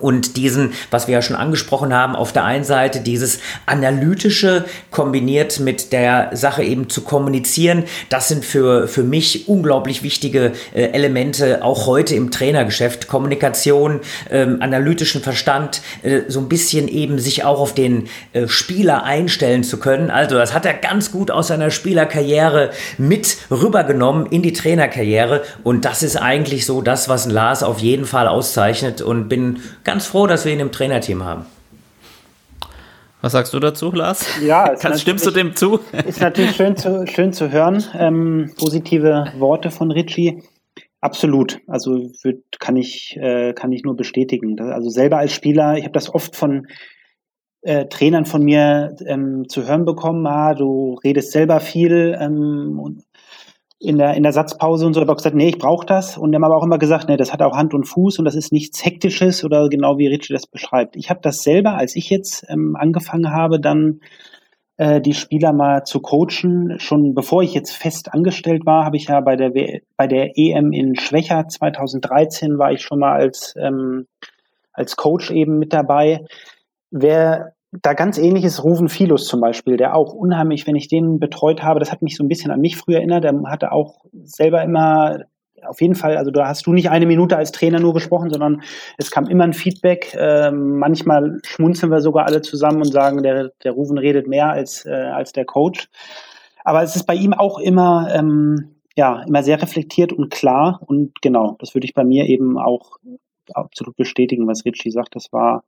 Und diesen, was wir ja schon angesprochen haben, auf der einen Seite dieses analytische kombiniert mit der Sache eben zu kommunizieren, das sind für, für mich unglaublich wichtige äh, Elemente, auch heute im Trainergeschäft. Kommunikation, ähm, analytischen Verstand, äh, so ein bisschen eben sich auch auf den äh, Spieler einstellen zu können. Also das hat er ganz gut aus seiner Spielerkarriere mit rübergenommen in die Trainerkarriere. Und das ist eigentlich so das, was Lars auf jeden Fall auszeichnet und bin ganz froh, dass wir ihn im Trainerteam haben. Was sagst du dazu, Lars? Ja, Kannst, stimmst du dem zu? Ist natürlich schön zu, schön zu hören. Ähm, positive Worte von Richie. Absolut. Also würd, kann ich äh, kann ich nur bestätigen. Also selber als Spieler, ich habe das oft von äh, Trainern von mir ähm, zu hören bekommen. Ah, du redest selber viel ähm, und in der, in der Satzpause und so, auch gesagt, nee, ich brauche das. Und die haben aber auch immer gesagt, nee, das hat auch Hand und Fuß und das ist nichts Hektisches oder genau wie Richie das beschreibt. Ich habe das selber, als ich jetzt ähm, angefangen habe, dann äh, die Spieler mal zu coachen, schon bevor ich jetzt fest angestellt war, habe ich ja bei der, w bei der EM in Schwächer 2013 war ich schon mal als, ähm, als Coach eben mit dabei. Wer da ganz ähnlich ist Ruven Filus zum Beispiel, der auch unheimlich, wenn ich den betreut habe, das hat mich so ein bisschen an mich früher erinnert, der hatte auch selber immer auf jeden Fall, also da hast du nicht eine Minute als Trainer nur gesprochen, sondern es kam immer ein Feedback. Ähm, manchmal schmunzeln wir sogar alle zusammen und sagen, der, der Ruven redet mehr als, äh, als der Coach. Aber es ist bei ihm auch immer, ähm, ja, immer sehr reflektiert und klar. Und genau, das würde ich bei mir eben auch absolut bestätigen, was Richie sagt. Das war,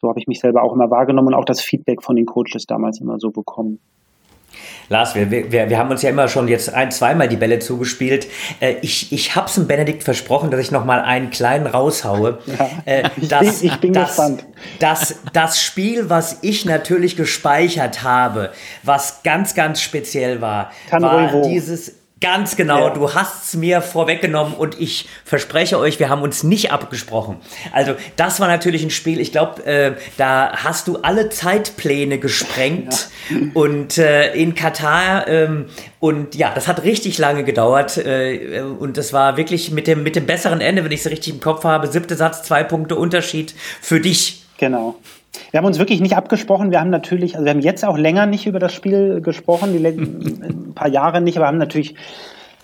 so habe ich mich selber auch immer wahrgenommen und auch das Feedback von den Coaches damals immer so bekommen. Lars, wir, wir, wir haben uns ja immer schon jetzt ein, zweimal die Bälle zugespielt. Äh, ich ich habe es dem Benedikt versprochen, dass ich noch mal einen kleinen raushaue. Ja, äh, das, ich bin, das, gespannt. Das, das Spiel, was ich natürlich gespeichert habe, was ganz, ganz speziell war, Kann war dieses Ganz genau, ja. du hast es mir vorweggenommen und ich verspreche euch, wir haben uns nicht abgesprochen. Also das war natürlich ein Spiel, ich glaube, äh, da hast du alle Zeitpläne gesprengt ja. und äh, in Katar ähm, und ja, das hat richtig lange gedauert äh, und das war wirklich mit dem, mit dem besseren Ende, wenn ich es richtig im Kopf habe, siebte Satz, zwei Punkte Unterschied für dich. Genau. Wir haben uns wirklich nicht abgesprochen. Wir haben natürlich, also wir haben jetzt auch länger nicht über das Spiel gesprochen, die ein paar Jahre nicht, aber haben natürlich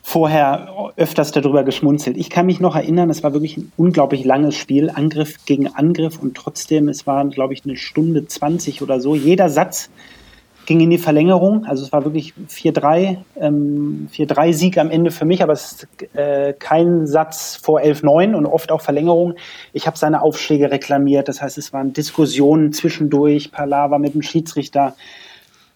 vorher öfters darüber geschmunzelt. Ich kann mich noch erinnern, es war wirklich ein unglaublich langes Spiel, Angriff gegen Angriff und trotzdem, es war, glaube ich, eine Stunde 20 oder so. Jeder Satz ging in die Verlängerung. Also es war wirklich 4-3, ähm, 4-3-Sieg am Ende für mich, aber es ist äh, kein Satz vor 11-9 und oft auch Verlängerung. Ich habe seine Aufschläge reklamiert, das heißt, es waren Diskussionen zwischendurch, Palaver mit dem Schiedsrichter,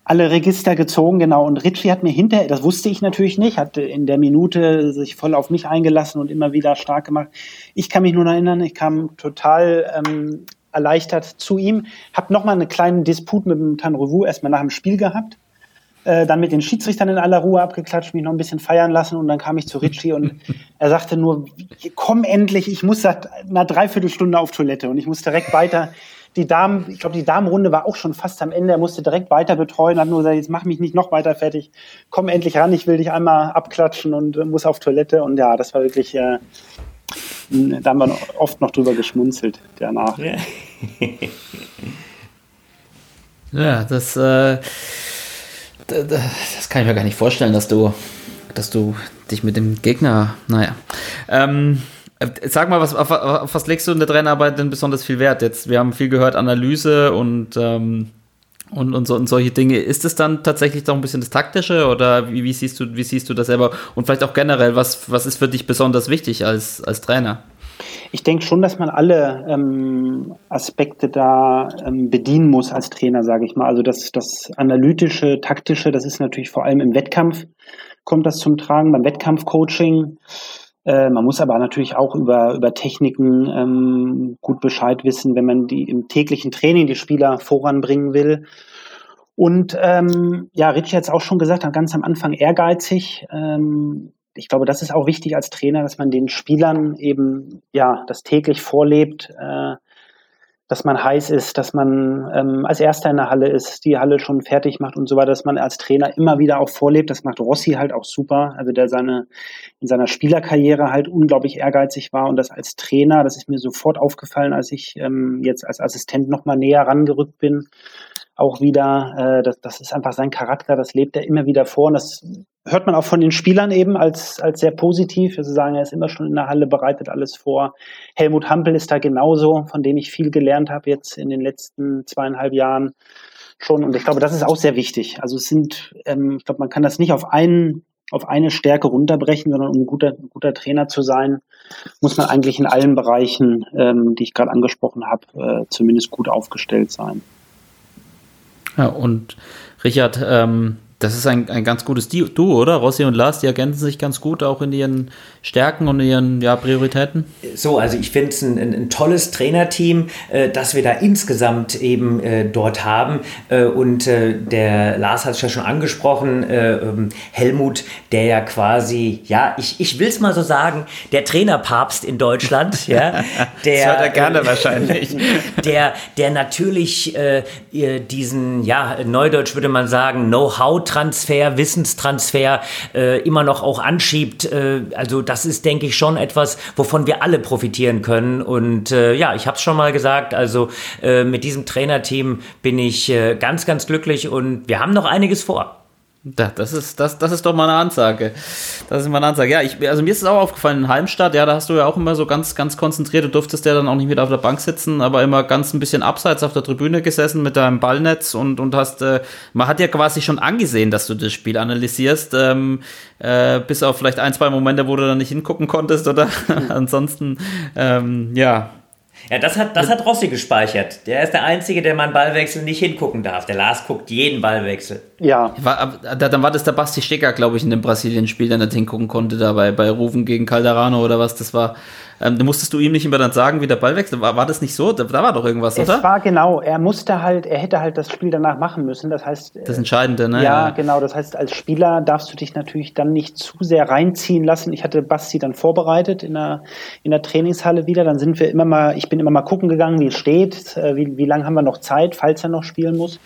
alle Register gezogen, genau. Und Ritchie hat mir hinterher, das wusste ich natürlich nicht, hat in der Minute sich voll auf mich eingelassen und immer wieder stark gemacht. Ich kann mich nur erinnern, ich kam total ähm, erleichtert zu ihm. Habe nochmal einen kleinen Disput mit dem Tanrevu erstmal nach dem Spiel gehabt. Äh, dann mit den Schiedsrichtern in aller Ruhe abgeklatscht, mich noch ein bisschen feiern lassen und dann kam ich zu Ritchie und er sagte nur, komm endlich, ich muss seit einer Dreiviertelstunde auf Toilette und ich muss direkt weiter. Die Damen, ich glaube, die Damenrunde war auch schon fast am Ende. Er musste direkt weiter betreuen, hat nur gesagt, jetzt mach mich nicht noch weiter fertig. Komm endlich ran, ich will dich einmal abklatschen und äh, muss auf Toilette. Und ja, das war wirklich äh, da haben wir oft noch drüber geschmunzelt danach. Ja, ja das, äh, das kann ich mir gar nicht vorstellen, dass du, dass du dich mit dem Gegner, naja. Ähm, Sag mal, was, auf, auf, was legst du in der Trainerarbeit denn besonders viel Wert? Jetzt, wir haben viel gehört, Analyse und ähm, und, und, so, und solche Dinge. Ist es dann tatsächlich doch ein bisschen das Taktische oder wie, wie, siehst, du, wie siehst du das selber? Und vielleicht auch generell, was, was ist für dich besonders wichtig als, als Trainer? Ich denke schon, dass man alle ähm, Aspekte da ähm, bedienen muss als Trainer, sage ich mal. Also das, das analytische, taktische, das ist natürlich vor allem im Wettkampf kommt das zum Tragen, beim Wettkampfcoaching. Äh, man muss aber natürlich auch über, über Techniken ähm, gut Bescheid wissen, wenn man die im täglichen Training die Spieler voranbringen will. Und ähm, ja, Richie hat es auch schon gesagt, ganz am Anfang ehrgeizig. Ähm, ich glaube, das ist auch wichtig als Trainer, dass man den Spielern eben ja das täglich vorlebt. Äh, dass man heiß ist, dass man ähm, als Erster in der Halle ist, die Halle schon fertig macht und so weiter, dass man als Trainer immer wieder auch vorlebt. Das macht Rossi halt auch super, also der seine in seiner Spielerkarriere halt unglaublich ehrgeizig war und das als Trainer, das ist mir sofort aufgefallen, als ich ähm, jetzt als Assistent noch mal näher rangerückt bin, auch wieder. Äh, das, das ist einfach sein Charakter, das lebt er immer wieder vor und das hört man auch von den Spielern eben als, als sehr positiv. Sie sagen, er ist immer schon in der Halle, bereitet alles vor. Helmut Hampel ist da genauso, von dem ich viel gelernt habe jetzt in den letzten zweieinhalb Jahren schon. Und ich glaube, das ist auch sehr wichtig. Also es sind, ähm, ich glaube, man kann das nicht auf einen auf eine Stärke runterbrechen, sondern um ein guter, ein guter Trainer zu sein, muss man eigentlich in allen Bereichen, ähm, die ich gerade angesprochen habe, äh, zumindest gut aufgestellt sein. Ja, und Richard, ähm, das ist ein, ein ganz gutes Duo, oder? Rossi und Lars, die ergänzen sich ganz gut auch in ihren Stärken und ihren ja, Prioritäten. So, also ich finde es ein, ein, ein, tolles Trainerteam, äh, das wir da insgesamt eben äh, dort haben. Äh, und äh, der Lars hat es ja schon angesprochen, äh, ähm, Helmut, der ja quasi, ja, ich, ich will es mal so sagen, der Trainerpapst in Deutschland. ja, der, das hört er gerne wahrscheinlich. Der, der natürlich äh, diesen, ja, neudeutsch würde man sagen, Know-how Know-how-Transfer, Wissenstransfer äh, immer noch auch anschiebt. Äh, also das ist, denke ich, schon etwas, wovon wir alle profitieren können. Und äh, ja, ich habe es schon mal gesagt, also äh, mit diesem Trainerteam bin ich äh, ganz, ganz glücklich und wir haben noch einiges vor. Da, das, ist, das, das ist doch mal eine Ansage. Das ist mal eine Ansage. Ja, ich, also mir ist es auch aufgefallen, in Heimstadt, ja, da hast du ja auch immer so ganz, ganz konzentriert, du durftest ja dann auch nicht mit auf der Bank sitzen, aber immer ganz ein bisschen abseits auf der Tribüne gesessen mit deinem Ballnetz und, und hast, äh, man hat ja quasi schon angesehen, dass du das Spiel analysierst, ähm, äh, bis auf vielleicht ein, zwei Momente, wo du dann nicht hingucken konntest oder ansonsten, ähm, ja, ja, das hat, das hat Rossi gespeichert. Der ist der Einzige, der mal einen Ballwechsel nicht hingucken darf. Der Lars guckt jeden Ballwechsel. Ja. War, dann war das der Basti Stecker, glaube ich, in dem Brasilien-Spiel, der nicht hingucken konnte, da bei, bei Rufen gegen Calderano oder was das war. Ähm, musstest du ihm nicht immer dann sagen, wie der Ball wechselt. War, war das nicht so? Da, da war doch irgendwas, es oder? Es war genau. Er musste halt, er hätte halt das Spiel danach machen müssen. Das heißt. Das Entscheidende, ne? Ja, ja, genau. Das heißt, als Spieler darfst du dich natürlich dann nicht zu sehr reinziehen lassen. Ich hatte Basti dann vorbereitet in der, in der Trainingshalle wieder. Dann sind wir immer mal, ich bin immer mal gucken gegangen, wie es steht, äh, wie, wie lange haben wir noch Zeit, falls er noch spielen muss.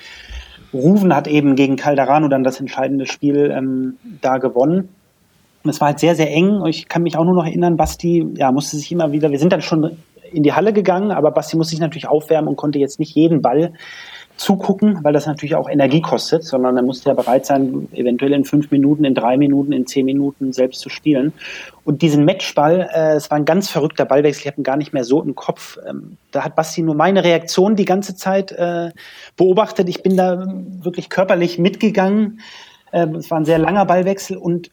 Ruven hat eben gegen Calderano dann das entscheidende Spiel ähm, da gewonnen. Und es war halt sehr, sehr eng. Ich kann mich auch nur noch erinnern, Basti, ja, musste sich immer wieder, wir sind dann schon in die Halle gegangen, aber Basti musste sich natürlich aufwärmen und konnte jetzt nicht jeden Ball zugucken, weil das natürlich auch Energie kostet, sondern er musste ja bereit sein, eventuell in fünf Minuten, in drei Minuten, in zehn Minuten selbst zu spielen. Und diesen Matchball, äh, es war ein ganz verrückter Ballwechsel, ich habe ihn gar nicht mehr so im Kopf. Ähm, da hat Basti nur meine Reaktion die ganze Zeit äh, beobachtet. Ich bin da wirklich körperlich mitgegangen. Äh, es war ein sehr langer Ballwechsel und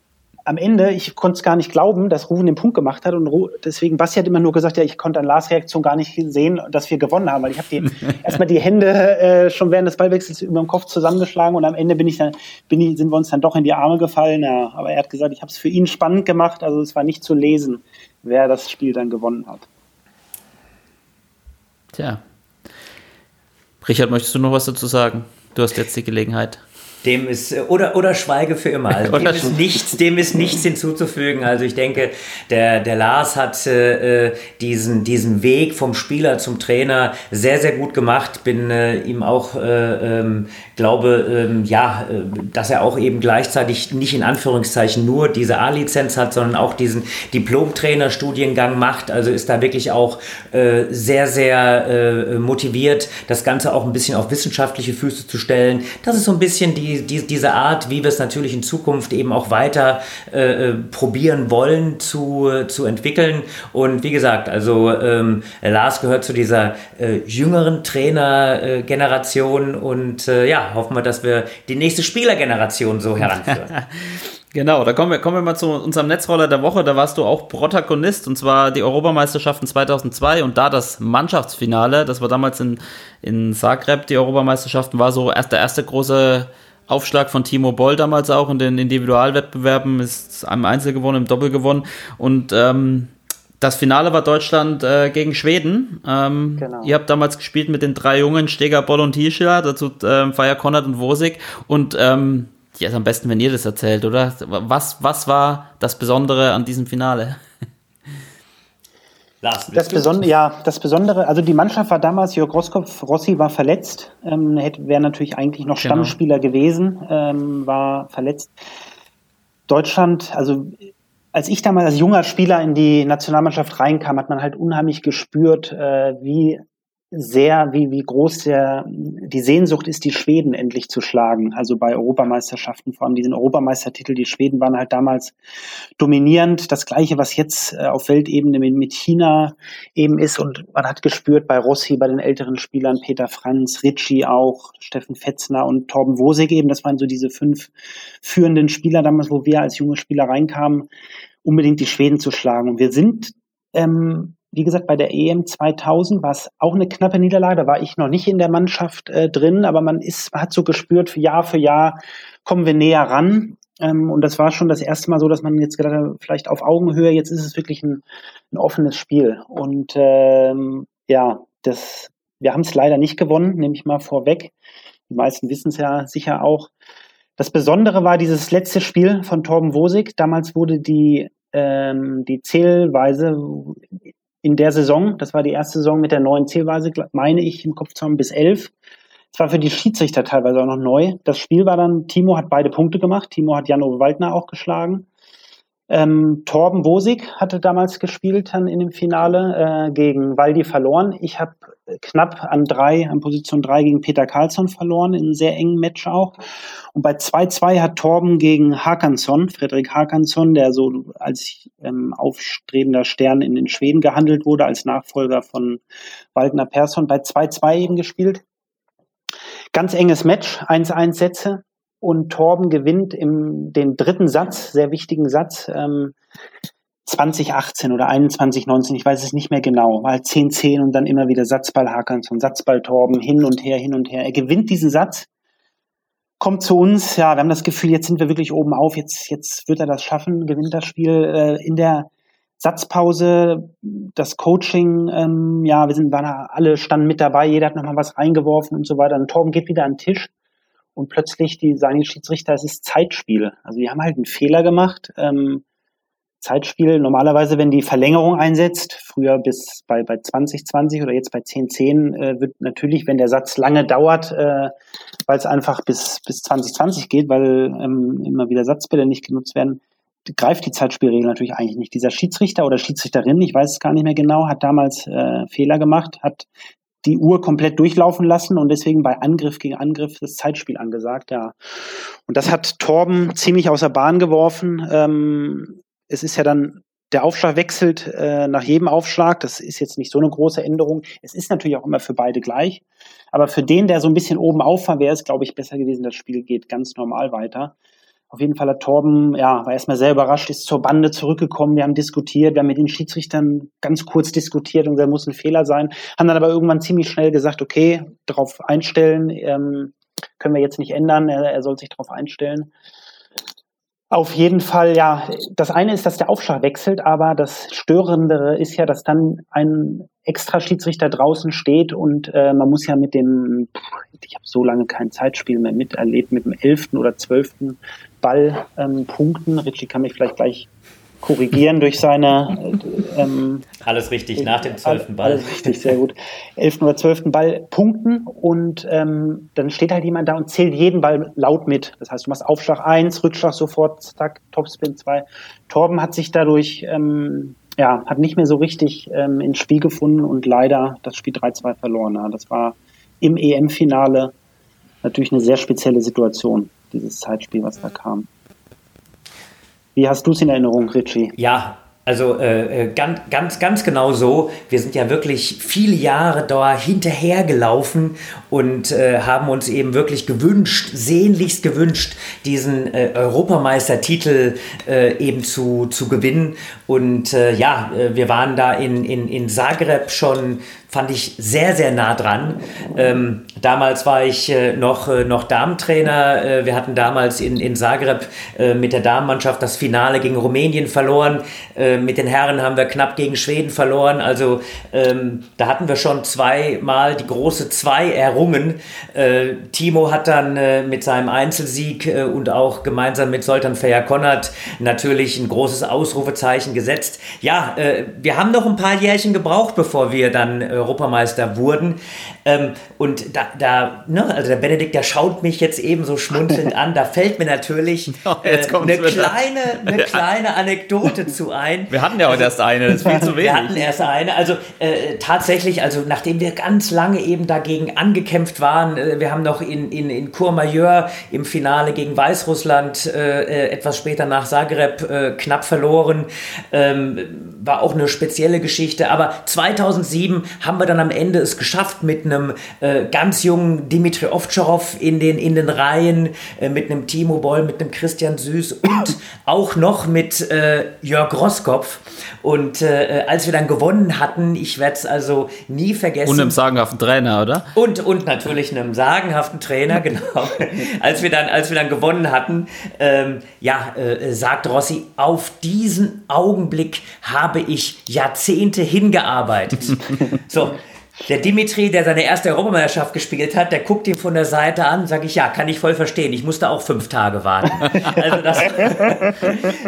am Ende, ich konnte es gar nicht glauben, dass Ruven den Punkt gemacht hat und deswegen, Basti hat immer nur gesagt, ja, ich konnte an Lars Reaktion gar nicht sehen, dass wir gewonnen haben, weil ich habe erstmal die Hände äh, schon während des Ballwechsels über dem Kopf zusammengeschlagen und am Ende bin ich dann, bin ich, sind wir uns dann doch in die Arme gefallen. Ja, aber er hat gesagt, ich habe es für ihn spannend gemacht, also es war nicht zu lesen, wer das Spiel dann gewonnen hat. Tja. Richard, möchtest du noch was dazu sagen? Du hast jetzt die Gelegenheit. Dem ist, äh, oder, oder schweige für immer. Also dem, ist nichts, dem ist nichts hinzuzufügen. Also ich denke, der, der Lars hat äh, diesen, diesen Weg vom Spieler zum Trainer sehr, sehr gut gemacht. Bin äh, ihm auch, äh, ähm, glaube, ähm, ja, äh, dass er auch eben gleichzeitig nicht in Anführungszeichen nur diese A-Lizenz hat, sondern auch diesen Diplom-Trainer-Studiengang macht. Also ist da wirklich auch äh, sehr, sehr äh, motiviert, das Ganze auch ein bisschen auf wissenschaftliche Füße zu stellen. Das ist so ein bisschen die die, die, diese Art, wie wir es natürlich in Zukunft eben auch weiter äh, äh, probieren wollen zu, zu entwickeln. Und wie gesagt, also ähm, Lars gehört zu dieser äh, jüngeren Trainergeneration und äh, ja, hoffen wir, dass wir die nächste Spielergeneration so heranführen. Genau, da kommen wir, kommen wir mal zu unserem Netzroller der Woche. Da warst du auch Protagonist und zwar die Europameisterschaften 2002 und da das Mannschaftsfinale. Das war damals in, in Zagreb, die Europameisterschaften, war so erst der erste große Aufschlag von Timo Boll damals auch in den Individualwettbewerben, ist am Einzel gewonnen, im Doppel gewonnen und ähm, das Finale war Deutschland äh, gegen Schweden. Ähm, genau. Ihr habt damals gespielt mit den drei Jungen Steger, Boll und Tischler, dazu äh, Feier Konrad und Wosig. Und ähm, ja, ist am besten, wenn ihr das erzählt, oder? Was, was war das Besondere an diesem Finale? Lars, das Besondere, ja, das Besondere, also die Mannschaft war damals, Jörg Roskopf, Rossi war verletzt, ähm, wäre natürlich eigentlich noch genau. Stammspieler gewesen, ähm, war verletzt. Deutschland, also als ich damals als junger Spieler in die Nationalmannschaft reinkam, hat man halt unheimlich gespürt, äh, wie sehr, wie, wie groß der, die Sehnsucht ist, die Schweden endlich zu schlagen. Also bei Europameisterschaften, vor allem diesen Europameistertitel, die Schweden waren halt damals dominierend. Das Gleiche, was jetzt äh, auf Weltebene mit China eben ist. Und man hat gespürt bei Rossi, bei den älteren Spielern, Peter Franz, Ritchie auch, Steffen Fetzner und Torben Wosig eben. Das waren so diese fünf führenden Spieler damals, wo wir als junge Spieler reinkamen, unbedingt die Schweden zu schlagen. Und wir sind ähm, wie gesagt, bei der EM 2000 war es auch eine knappe Niederlage. Da war ich noch nicht in der Mannschaft äh, drin, aber man ist, hat so gespürt, Jahr für Jahr kommen wir näher ran. Ähm, und das war schon das erste Mal so, dass man jetzt gedacht hat, vielleicht auf Augenhöhe, jetzt ist es wirklich ein, ein offenes Spiel. Und ähm, ja, das, wir haben es leider nicht gewonnen, nehme ich mal vorweg. Die meisten wissen es ja sicher auch. Das Besondere war dieses letzte Spiel von Torben Wosig. Damals wurde die ähm, die Zählweise in der Saison, das war die erste Saison mit der neuen Zählweise, meine ich, im Kopf zu haben, bis elf. Es war für die Schiedsrichter teilweise auch noch neu. Das Spiel war dann, Timo hat beide Punkte gemacht. Timo hat Jan-Ove Waldner auch geschlagen. Ähm, Torben Wosig hatte damals gespielt dann in dem Finale äh, gegen Waldi verloren. Ich habe knapp an drei, an Position drei gegen Peter Karlsson verloren, in einem sehr engen Match auch. Und bei 2-2 hat Torben gegen Hakansson, Frederik Hakansson, der so als ähm, aufstrebender Stern in den Schweden gehandelt wurde, als Nachfolger von Waldner Persson, bei 2-2 eben gespielt. Ganz enges Match, 1-1 Sätze und Torben gewinnt im den dritten Satz, sehr wichtigen Satz, ähm, 2018 oder 2119, ich weiß es nicht mehr genau, mal 10-10 und dann immer wieder Satzball Hakanson, Satzball Torben, hin und her, hin und her. Er gewinnt diesen Satz, kommt zu uns, ja, wir haben das Gefühl, jetzt sind wir wirklich oben auf, jetzt, jetzt wird er das schaffen, gewinnt das Spiel äh, in der Satzpause, das Coaching, ähm, ja, wir sind, waren alle standen mit dabei, jeder hat nochmal was reingeworfen und so weiter. Und Torben geht wieder an den Tisch und plötzlich die sagen die Schiedsrichter, es ist Zeitspiel. Also die haben halt einen Fehler gemacht. Ähm, Zeitspiel, normalerweise, wenn die Verlängerung einsetzt, früher bis bei, bei 2020 oder jetzt bei 1010, äh, wird natürlich, wenn der Satz lange dauert, äh, weil es einfach bis, bis 2020 geht, weil ähm, immer wieder Satzbilder nicht genutzt werden, greift die Zeitspielregel natürlich eigentlich nicht. Dieser Schiedsrichter oder Schiedsrichterin, ich weiß es gar nicht mehr genau, hat damals äh, Fehler gemacht, hat die Uhr komplett durchlaufen lassen und deswegen bei Angriff gegen Angriff das Zeitspiel angesagt, ja. Und das hat Torben ziemlich außer Bahn geworfen. Ähm, es ist ja dann, der Aufschlag wechselt äh, nach jedem Aufschlag. Das ist jetzt nicht so eine große Änderung. Es ist natürlich auch immer für beide gleich. Aber für den, der so ein bisschen oben auf war, wäre es, glaube ich, besser gewesen, das Spiel geht ganz normal weiter. Auf jeden Fall hat Torben, ja, war erstmal sehr überrascht, ist zur Bande zurückgekommen. Wir haben diskutiert, wir haben mit den Schiedsrichtern ganz kurz diskutiert und da muss ein Fehler sein. Haben dann aber irgendwann ziemlich schnell gesagt, okay, darauf einstellen, ähm, können wir jetzt nicht ändern, er, er soll sich darauf einstellen. Auf jeden Fall, ja. Das eine ist, dass der Aufschlag wechselt, aber das Störendere ist ja, dass dann ein extra Schiedsrichter draußen steht und äh, man muss ja mit dem, ich habe so lange kein Zeitspiel mehr miterlebt, mit dem elften oder zwölften Ball ähm, punkten. Richie kann mich vielleicht gleich korrigieren durch seine. Ähm, alles richtig, nach dem zwölften Ball. Alles richtig, sehr gut. Elften oder zwölften Ball punkten und ähm, dann steht halt jemand da und zählt jeden Ball laut mit. Das heißt, du machst Aufschlag eins, Rückschlag sofort, zack, Topspin zwei. Torben hat sich dadurch, ähm, ja, hat nicht mehr so richtig ähm, ins Spiel gefunden und leider das Spiel 3-2 verloren. Ja. Das war im EM-Finale natürlich eine sehr spezielle Situation, dieses Zeitspiel, was da kam. Wie hast du es in Erinnerung, Richie? Ja, also äh, äh, ganz, ganz, ganz genau so. Wir sind ja wirklich viele Jahre da hinterhergelaufen und äh, haben uns eben wirklich gewünscht, sehnlichst gewünscht, diesen äh, Europameistertitel äh, eben zu, zu gewinnen. Und äh, ja, wir waren da in, in, in Zagreb schon fand ich sehr, sehr nah dran. Ähm, damals war ich äh, noch, äh, noch Damentrainer. Äh, wir hatten damals in, in Zagreb äh, mit der Damenmannschaft das Finale gegen Rumänien verloren. Äh, mit den Herren haben wir knapp gegen Schweden verloren. Also ähm, da hatten wir schon zweimal die große Zwei errungen. Äh, Timo hat dann mit seinem Einzelsieg und auch gemeinsam mit Soltan Feyer-Konrad natürlich ein großes Ausrufezeichen gesetzt. Ja, wir haben noch ein paar Jährchen gebraucht, bevor wir dann Europameister wurden. Ähm, und da, da ne, also der Benedikt, der schaut mich jetzt eben so schmunzelnd an. Da fällt mir natürlich oh, äh, eine, kleine, eine kleine Anekdote zu ein. Wir hatten ja heute also, erst eine, das ist viel zu wenig. Wir hatten erst eine. Also äh, tatsächlich, also nachdem wir ganz lange eben dagegen angekämpft waren, äh, wir haben noch in, in, in Courmayeur im Finale gegen Weißrussland äh, äh, etwas später nach Zagreb knapp verloren. Ähm, war auch eine spezielle Geschichte. Aber 2007 haben wir dann am Ende es geschafft mit einem äh, ganz jungen Dimitri Ovtcharov in den, in den Reihen, äh, mit einem Timo Boll, mit einem Christian Süß und auch noch mit äh, Jörg Rosskopf. Und äh, als wir dann gewonnen hatten, ich werde es also nie vergessen. Und einem sagenhaften Trainer, oder? Und, und natürlich einem sagenhaften Trainer, genau. als, wir dann, als wir dann gewonnen hatten, ähm, ja, äh, sagt Rossi, auf diesen Augenblick habe ich Jahrzehnte hingearbeitet. so, Der Dimitri, der seine erste Europameisterschaft gespielt hat, der guckt ihn von der Seite an, sage ich, ja, kann ich voll verstehen. Ich musste auch fünf Tage warten. Also das,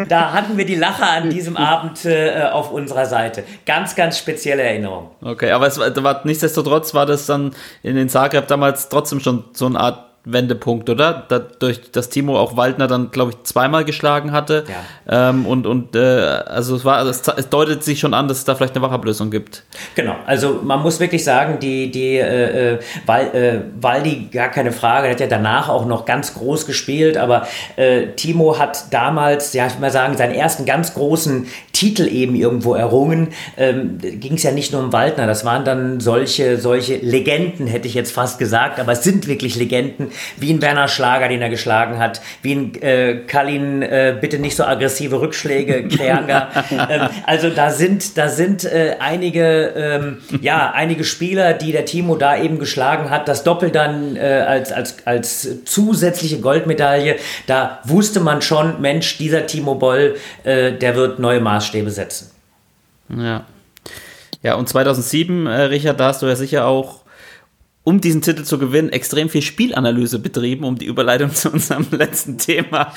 da hatten wir die Lacher an diesem Abend äh, auf unserer Seite. Ganz, ganz spezielle Erinnerung. Okay, aber es war, war, nichtsdestotrotz war das dann in den Zagreb damals trotzdem schon so eine Art Wendepunkt, oder? Dadurch, dass Timo auch Waldner dann, glaube ich, zweimal geschlagen hatte. Ja. Ähm, und und äh, also es war, es, es, deutet sich schon an, dass es da vielleicht eine Wachablösung gibt. Genau, also man muss wirklich sagen, die, die äh, Wal, äh, Waldi, gar keine Frage, der hat ja danach auch noch ganz groß gespielt, aber äh, Timo hat damals, ja, ich mal sagen, seinen ersten ganz großen Titel eben irgendwo errungen. Ähm, Ging es ja nicht nur um Waldner, das waren dann solche, solche Legenden, hätte ich jetzt fast gesagt, aber es sind wirklich Legenden wie ein Werner Schlager, den er geschlagen hat, wie ein äh, Kalin, äh, bitte nicht so aggressive Rückschläge, Kreanga. ähm, also da sind, da sind äh, einige, ähm, ja, einige Spieler, die der Timo da eben geschlagen hat. Das Doppel dann äh, als, als, als zusätzliche Goldmedaille. Da wusste man schon, Mensch, dieser Timo Boll, äh, der wird neue Maßstäbe setzen. Ja. Ja, und 2007, äh, Richard, da hast du ja sicher auch um diesen Titel zu gewinnen, extrem viel Spielanalyse betrieben, um die Überleitung zu unserem letzten Thema.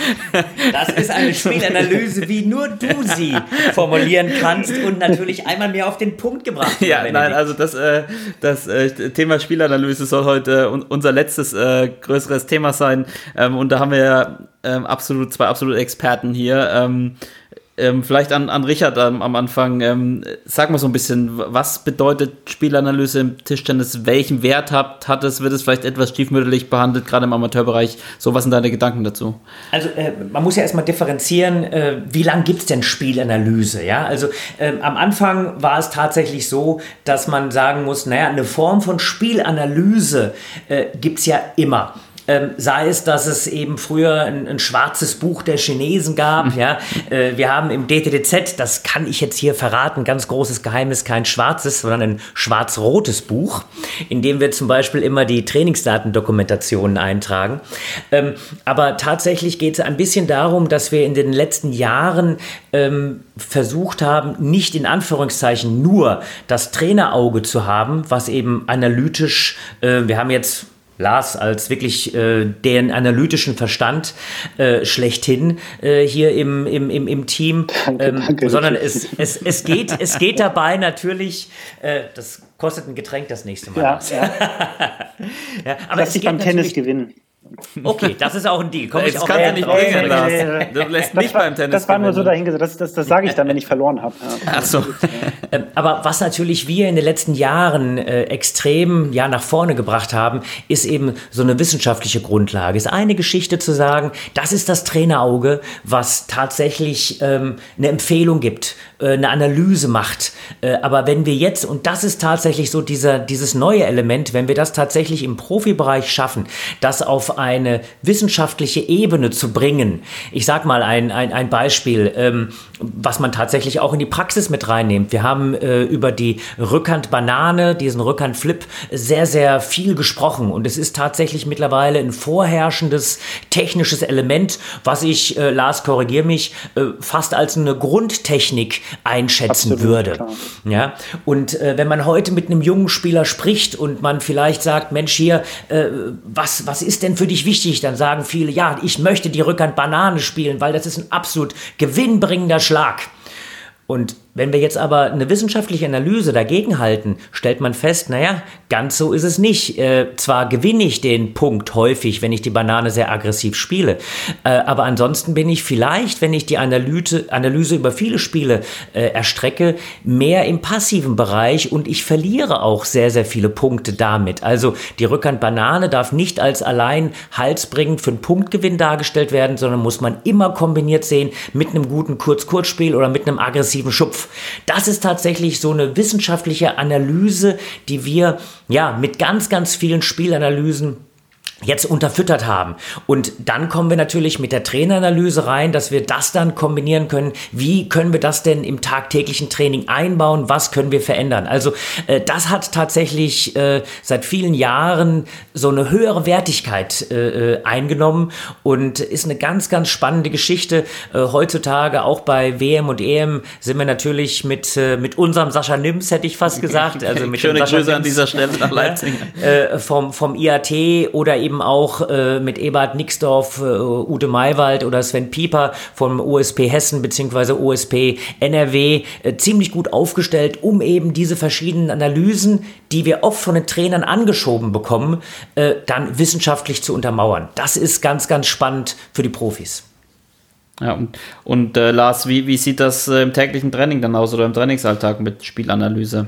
Das ist eine Spielanalyse, wie nur du sie formulieren kannst und natürlich einmal mehr auf den Punkt gebracht. Ja, nein, also das, äh, das äh, Thema Spielanalyse soll heute unser letztes äh, größeres Thema sein. Ähm, und da haben wir ja ähm, absolut zwei absolute Experten hier. Ähm, ähm, vielleicht an, an Richard am, am Anfang. Ähm, sag mal so ein bisschen, was bedeutet Spielanalyse im Tischtennis? Welchen Wert hat, hat es? Wird es vielleicht etwas stiefmütterlich behandelt, gerade im Amateurbereich? So, was sind deine Gedanken dazu? Also, äh, man muss ja erstmal differenzieren, äh, wie lange gibt es denn Spielanalyse? Ja, also äh, am Anfang war es tatsächlich so, dass man sagen muss, naja, eine Form von Spielanalyse äh, gibt es ja immer. Ähm, sei es, dass es eben früher ein, ein schwarzes Buch der Chinesen gab. Mhm. Ja? Äh, wir haben im DTDZ, das kann ich jetzt hier verraten, ganz großes Geheimnis, kein schwarzes, sondern ein schwarz-rotes Buch, in dem wir zum Beispiel immer die Trainingsdatendokumentationen eintragen. Ähm, aber tatsächlich geht es ein bisschen darum, dass wir in den letzten Jahren ähm, versucht haben, nicht in Anführungszeichen nur das Trainerauge zu haben, was eben analytisch, äh, wir haben jetzt Lars als wirklich äh, den analytischen Verstand äh, schlechthin äh, hier im, im, im, im Team, danke, ähm, danke, sondern es, es, es, geht, es geht dabei natürlich, äh, das kostet ein Getränk das nächste Mal. Ja, ja. ja aber Lass es geht beim Tennis gewinnen. Okay, das ist auch ein Deal. Komm Jetzt ich auch kannst du nicht bringen, Lars. Du lässt mich war, beim Tennis Das war nur so dahingesetzt. Das, das, das sage ich dann, wenn ich verloren habe. Ja. Ach so. Ähm, aber was natürlich wir in den letzten Jahren äh, extrem ja, nach vorne gebracht haben, ist eben so eine wissenschaftliche Grundlage. Ist eine Geschichte zu sagen, das ist das Trainerauge, was tatsächlich ähm, eine Empfehlung gibt, äh, eine Analyse macht. Äh, aber wenn wir jetzt, und das ist tatsächlich so dieser, dieses neue Element, wenn wir das tatsächlich im Profibereich schaffen, das auf eine wissenschaftliche Ebene zu bringen. Ich sage mal ein, ein, ein Beispiel, ähm, was man tatsächlich auch in die Praxis mit reinnimmt. Wir haben äh, über die Rückhand-Banane, diesen Rückhand-Flip, sehr, sehr viel gesprochen. Und es ist tatsächlich mittlerweile ein vorherrschendes technisches Element, was ich, äh, Lars, korrigier mich, äh, fast als eine Grundtechnik einschätzen Absolut, würde. Klar. Ja? Und äh, wenn man heute mit einem jungen Spieler spricht und man vielleicht sagt, Mensch, hier, äh, was, was ist denn für für dich wichtig? Dann sagen viele, ja, ich möchte die Rückhand Banane spielen, weil das ist ein absolut gewinnbringender Schlag. Und wenn wir jetzt aber eine wissenschaftliche Analyse dagegen halten, stellt man fest, naja, ganz so ist es nicht. Äh, zwar gewinne ich den Punkt häufig, wenn ich die Banane sehr aggressiv spiele, äh, aber ansonsten bin ich vielleicht, wenn ich die Analyse, Analyse über viele Spiele äh, erstrecke, mehr im passiven Bereich und ich verliere auch sehr, sehr viele Punkte damit. Also die Rückhand Banane darf nicht als allein halsbringend für einen Punktgewinn dargestellt werden, sondern muss man immer kombiniert sehen mit einem guten Kurz-Kurz-Spiel oder mit einem aggressiven Schupf. Das ist tatsächlich so eine wissenschaftliche Analyse, die wir ja mit ganz, ganz vielen Spielanalysen jetzt unterfüttert haben. Und dann kommen wir natürlich mit der Traineranalyse rein, dass wir das dann kombinieren können. Wie können wir das denn im tagtäglichen Training einbauen? Was können wir verändern? Also äh, das hat tatsächlich äh, seit vielen Jahren so eine höhere Wertigkeit äh, äh eingenommen und ist eine ganz, ganz spannende Geschichte. Äh, heutzutage auch bei WM und EM sind wir natürlich mit, äh, mit unserem Sascha Nims, hätte ich fast gesagt. Also mit Schöne Grüße Nims, an dieser Stelle nach Leipzig. vom, vom IAT oder eben auch äh, mit Ebert Nixdorf, äh, Ute Maywald oder Sven Pieper vom OSP Hessen bzw. OSP NRW äh, ziemlich gut aufgestellt, um eben diese verschiedenen Analysen, die wir oft von den Trainern angeschoben bekommen, äh, dann wissenschaftlich zu untermauern. Das ist ganz, ganz spannend für die Profis. Ja, und, und äh, Lars, wie, wie sieht das äh, im täglichen Training dann aus oder im Trainingsalltag mit Spielanalyse?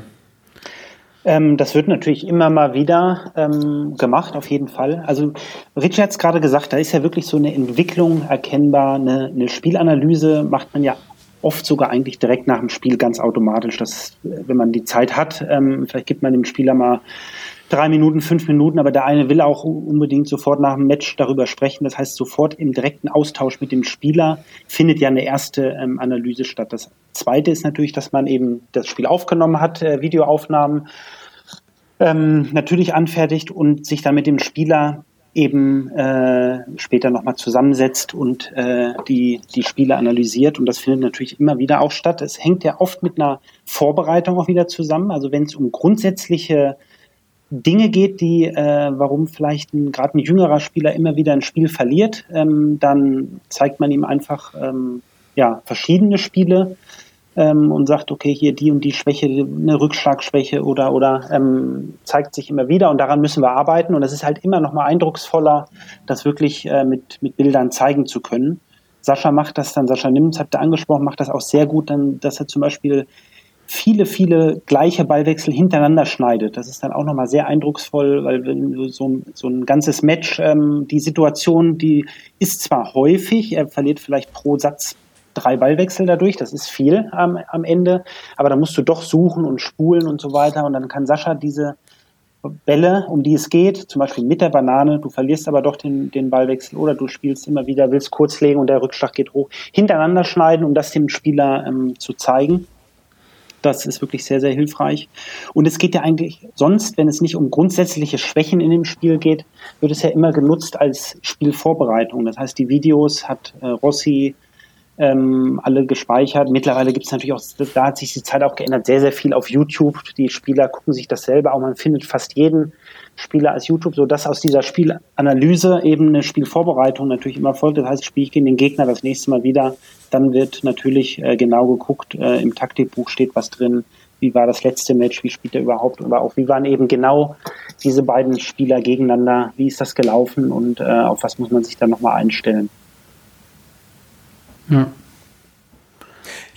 Ähm, das wird natürlich immer mal wieder ähm, gemacht, auf jeden Fall. Also Richard hat es gerade gesagt, da ist ja wirklich so eine Entwicklung erkennbar. Eine, eine Spielanalyse macht man ja oft sogar eigentlich direkt nach dem Spiel ganz automatisch. Das, wenn man die Zeit hat, ähm, vielleicht gibt man dem Spieler mal drei Minuten, fünf Minuten, aber der eine will auch unbedingt sofort nach dem Match darüber sprechen. Das heißt, sofort im direkten Austausch mit dem Spieler findet ja eine erste ähm, Analyse statt. Das zweite ist natürlich, dass man eben das Spiel aufgenommen hat, äh, Videoaufnahmen ähm, natürlich anfertigt und sich dann mit dem Spieler eben äh, später nochmal zusammensetzt und äh, die, die Spiele analysiert. Und das findet natürlich immer wieder auch statt. Es hängt ja oft mit einer Vorbereitung auch wieder zusammen. Also wenn es um grundsätzliche Dinge geht, die, äh, warum vielleicht ein, gerade ein jüngerer Spieler immer wieder ein Spiel verliert, ähm, dann zeigt man ihm einfach ähm, ja, verschiedene Spiele ähm, und sagt, okay, hier die und die Schwäche, eine Rückschlagschwäche oder, oder ähm, zeigt sich immer wieder und daran müssen wir arbeiten. Und es ist halt immer noch mal eindrucksvoller, das wirklich äh, mit, mit Bildern zeigen zu können. Sascha macht das dann, Sascha Nims habt ihr angesprochen, macht das auch sehr gut, dann, dass er zum Beispiel viele, viele gleiche Ballwechsel hintereinander schneidet. Das ist dann auch nochmal sehr eindrucksvoll, weil wenn du so, so ein ganzes Match, ähm, die Situation, die ist zwar häufig, er verliert vielleicht pro Satz drei Ballwechsel dadurch, das ist viel am, am Ende, aber da musst du doch suchen und spulen und so weiter und dann kann Sascha diese Bälle, um die es geht, zum Beispiel mit der Banane, du verlierst aber doch den, den Ballwechsel oder du spielst immer wieder, willst kurz legen und der Rückschlag geht hoch, hintereinander schneiden, um das dem Spieler ähm, zu zeigen. Das ist wirklich sehr, sehr hilfreich. Und es geht ja eigentlich sonst, wenn es nicht um grundsätzliche Schwächen in dem Spiel geht, wird es ja immer genutzt als Spielvorbereitung. Das heißt, die Videos hat äh, Rossi ähm, alle gespeichert. Mittlerweile gibt es natürlich auch, da hat sich die Zeit auch geändert, sehr, sehr viel auf YouTube. Die Spieler gucken sich das selber auch. Man findet fast jeden Spieler als YouTube, so dass aus dieser Spielanalyse eben eine Spielvorbereitung natürlich immer folgt. Das heißt, spiele ich gegen den Gegner das nächste Mal wieder, dann wird natürlich äh, genau geguckt, äh, im Taktikbuch steht was drin, wie war das letzte Match, wie spielt er überhaupt, aber auch wie waren eben genau diese beiden Spieler gegeneinander, wie ist das gelaufen und äh, auf was muss man sich dann nochmal einstellen. Ja.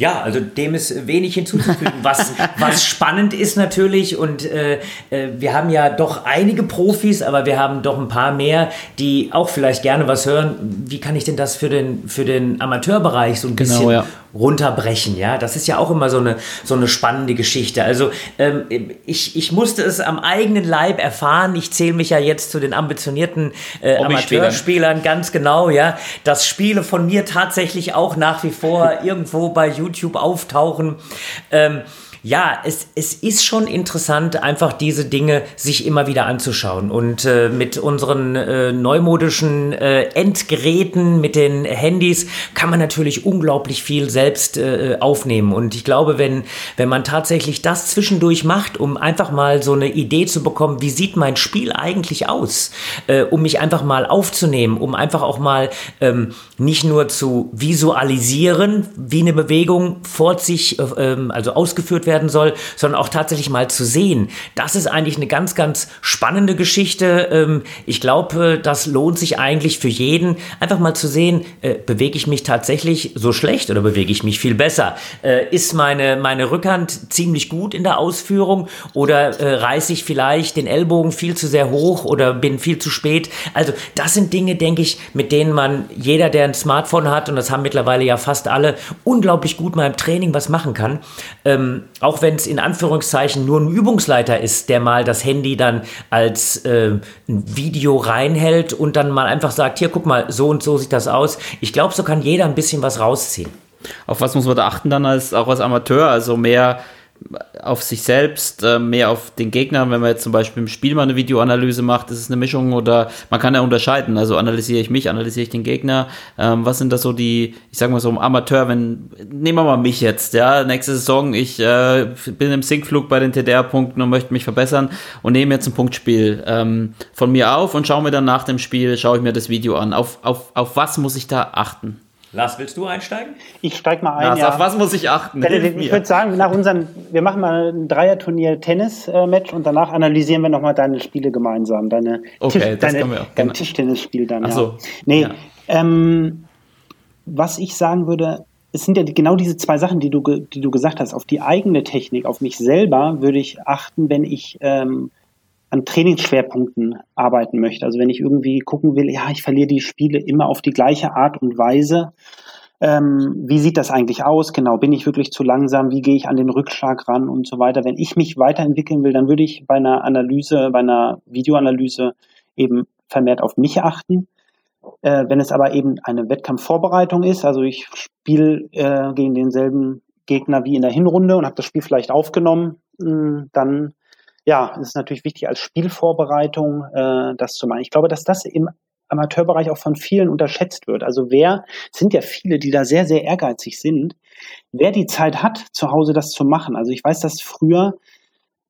Ja, also dem ist wenig hinzuzufügen. Was, was spannend ist natürlich, und äh, äh, wir haben ja doch einige Profis, aber wir haben doch ein paar mehr, die auch vielleicht gerne was hören. Wie kann ich denn das für den, für den Amateurbereich so ein genau, bisschen ja. Runterbrechen? Ja, das ist ja auch immer so eine, so eine spannende Geschichte. Also ähm, ich, ich musste es am eigenen Leib erfahren. Ich zähle mich ja jetzt zu den ambitionierten äh, Amateurspielern, ganz genau, ja, dass Spiele von mir tatsächlich auch nach wie vor irgendwo bei YouTube auftauchen. Ähm, ja, es, es ist schon interessant, einfach diese Dinge sich immer wieder anzuschauen. Und äh, mit unseren äh, neumodischen äh, Endgeräten, mit den Handys, kann man natürlich unglaublich viel selbst äh, aufnehmen. Und ich glaube, wenn, wenn man tatsächlich das zwischendurch macht, um einfach mal so eine Idee zu bekommen, wie sieht mein Spiel eigentlich aus, äh, um mich einfach mal aufzunehmen, um einfach auch mal ähm, nicht nur zu visualisieren, wie eine Bewegung vor sich, äh, ähm, also ausgeführt wird, werden soll, sondern auch tatsächlich mal zu sehen. Das ist eigentlich eine ganz, ganz spannende Geschichte. Ähm, ich glaube, das lohnt sich eigentlich für jeden, einfach mal zu sehen, äh, bewege ich mich tatsächlich so schlecht oder bewege ich mich viel besser? Äh, ist meine, meine Rückhand ziemlich gut in der Ausführung oder äh, reiße ich vielleicht den Ellbogen viel zu sehr hoch oder bin viel zu spät? Also das sind Dinge, denke ich, mit denen man jeder, der ein Smartphone hat, und das haben mittlerweile ja fast alle, unglaublich gut mal im Training was machen kann. Ähm, auch wenn es in Anführungszeichen nur ein Übungsleiter ist, der mal das Handy dann als äh, ein Video reinhält und dann mal einfach sagt, hier guck mal, so und so sieht das aus. Ich glaube, so kann jeder ein bisschen was rausziehen. Auf was muss man da achten dann als auch als Amateur? Also mehr auf sich selbst, äh, mehr auf den Gegner. Wenn man jetzt zum Beispiel im Spiel mal eine Videoanalyse macht, ist es eine Mischung oder man kann ja unterscheiden. Also analysiere ich mich, analysiere ich den Gegner. Ähm, was sind da so die, ich sag mal so im Amateur, wenn, nehmen wir mal mich jetzt, ja, nächste Saison, ich äh, bin im Sinkflug bei den TDR-Punkten und möchte mich verbessern und nehme jetzt ein Punktspiel ähm, von mir auf und schaue mir dann nach dem Spiel, schaue ich mir das Video an. Auf, auf, auf was muss ich da achten? Lars, willst du einsteigen? Ich steige mal ein. Lars, ja. auf was muss ich achten? Ich, ich würde sagen, nach unseren, wir machen mal ein Dreierturnier Tennis-Match und danach analysieren wir nochmal deine Spiele gemeinsam. Deine, okay, Tisch, das deine, können wir auch. dein Tischtennisspiel dann. Ach so. Ja. Nee, Ja. ähm, was ich sagen würde, es sind ja genau diese zwei Sachen, die du, die du gesagt hast. Auf die eigene Technik, auf mich selber würde ich achten, wenn ich ähm, an Trainingsschwerpunkten arbeiten möchte. Also wenn ich irgendwie gucken will, ja, ich verliere die Spiele immer auf die gleiche Art und Weise. Ähm, wie sieht das eigentlich aus? Genau, bin ich wirklich zu langsam? Wie gehe ich an den Rückschlag ran und so weiter? Wenn ich mich weiterentwickeln will, dann würde ich bei einer Analyse, bei einer Videoanalyse eben vermehrt auf mich achten. Äh, wenn es aber eben eine Wettkampfvorbereitung ist, also ich spiele äh, gegen denselben Gegner wie in der Hinrunde und habe das Spiel vielleicht aufgenommen, mh, dann ja, es ist natürlich wichtig als Spielvorbereitung äh, das zu machen. Ich glaube, dass das im Amateurbereich auch von vielen unterschätzt wird. Also wer, es sind ja viele, die da sehr, sehr ehrgeizig sind, wer die Zeit hat, zu Hause das zu machen. Also ich weiß, dass früher,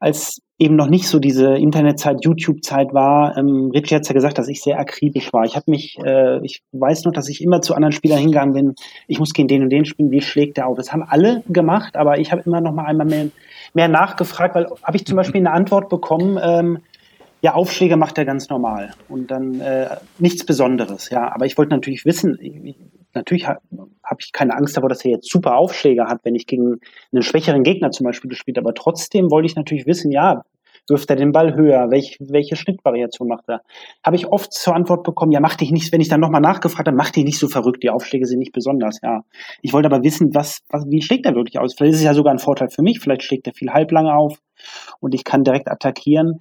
als eben noch nicht so diese Internetzeit, YouTube-Zeit war, ähm, Richie hat ja gesagt, dass ich sehr akribisch war. Ich habe mich, äh, ich weiß noch, dass ich immer zu anderen Spielern hingegangen bin, ich muss gegen den und den spielen, wie schlägt der auf? Das haben alle gemacht, aber ich habe immer noch mal einmal mehr, mehr nachgefragt, weil habe ich zum Beispiel eine Antwort bekommen, ähm, ja, Aufschläge macht er ganz normal und dann äh, nichts Besonderes, ja. Aber ich wollte natürlich wissen, ich, natürlich ha, habe ich keine Angst davor, dass er jetzt super Aufschläge hat, wenn ich gegen einen schwächeren Gegner zum Beispiel gespielt habe. Aber trotzdem wollte ich natürlich wissen, ja, wirft er den Ball höher? Welch, welche Schnittvariation macht er? Habe ich oft zur Antwort bekommen, ja, mach dich nicht, wenn ich dann nochmal nachgefragt habe, mach dich nicht so verrückt, die Aufschläge sind nicht besonders, ja. Ich wollte aber wissen, was, was, wie schlägt er wirklich aus? Vielleicht ist es ja sogar ein Vorteil für mich, vielleicht schlägt er viel halblange auf und ich kann direkt attackieren.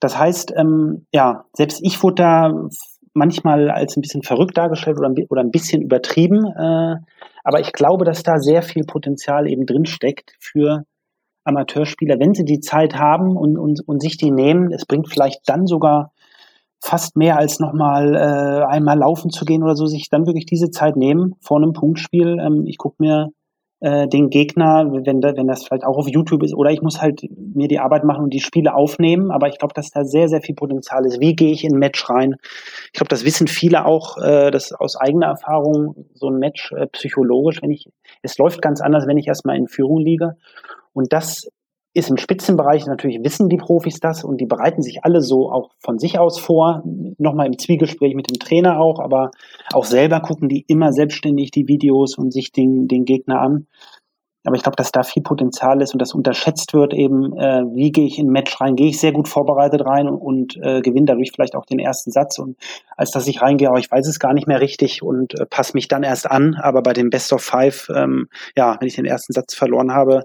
Das heißt, ähm, ja, selbst ich wurde da manchmal als ein bisschen verrückt dargestellt oder oder ein bisschen übertrieben. Äh, aber ich glaube, dass da sehr viel Potenzial eben drin steckt für Amateurspieler, wenn sie die Zeit haben und, und, und sich die nehmen. Es bringt vielleicht dann sogar fast mehr als nochmal äh, einmal laufen zu gehen oder so, sich dann wirklich diese Zeit nehmen vor einem Punktspiel. Ähm, ich gucke mir äh, den Gegner, wenn, wenn das vielleicht auch auf YouTube ist, oder ich muss halt mir die Arbeit machen und die Spiele aufnehmen. Aber ich glaube, dass da sehr, sehr viel Potenzial ist. Wie gehe ich in ein Match rein? Ich glaube, das wissen viele auch, äh, das aus eigener Erfahrung, so ein Match äh, psychologisch, wenn ich, es läuft ganz anders, wenn ich erstmal in Führung liege. Und das ist im Spitzenbereich natürlich, wissen die Profis das und die bereiten sich alle so auch von sich aus vor, nochmal im Zwiegespräch mit dem Trainer auch, aber auch selber gucken die immer selbstständig die Videos und sich den, den Gegner an. Aber ich glaube, dass da viel Potenzial ist und das unterschätzt wird eben, äh, wie gehe ich in ein Match rein, gehe ich sehr gut vorbereitet rein und, und äh, gewinne dadurch vielleicht auch den ersten Satz? Und als dass ich reingehe, aber ich weiß es gar nicht mehr richtig und äh, passe mich dann erst an, aber bei dem Best of Five, ähm, ja, wenn ich den ersten Satz verloren habe,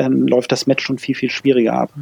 ähm, läuft das Match schon viel, viel schwieriger ab.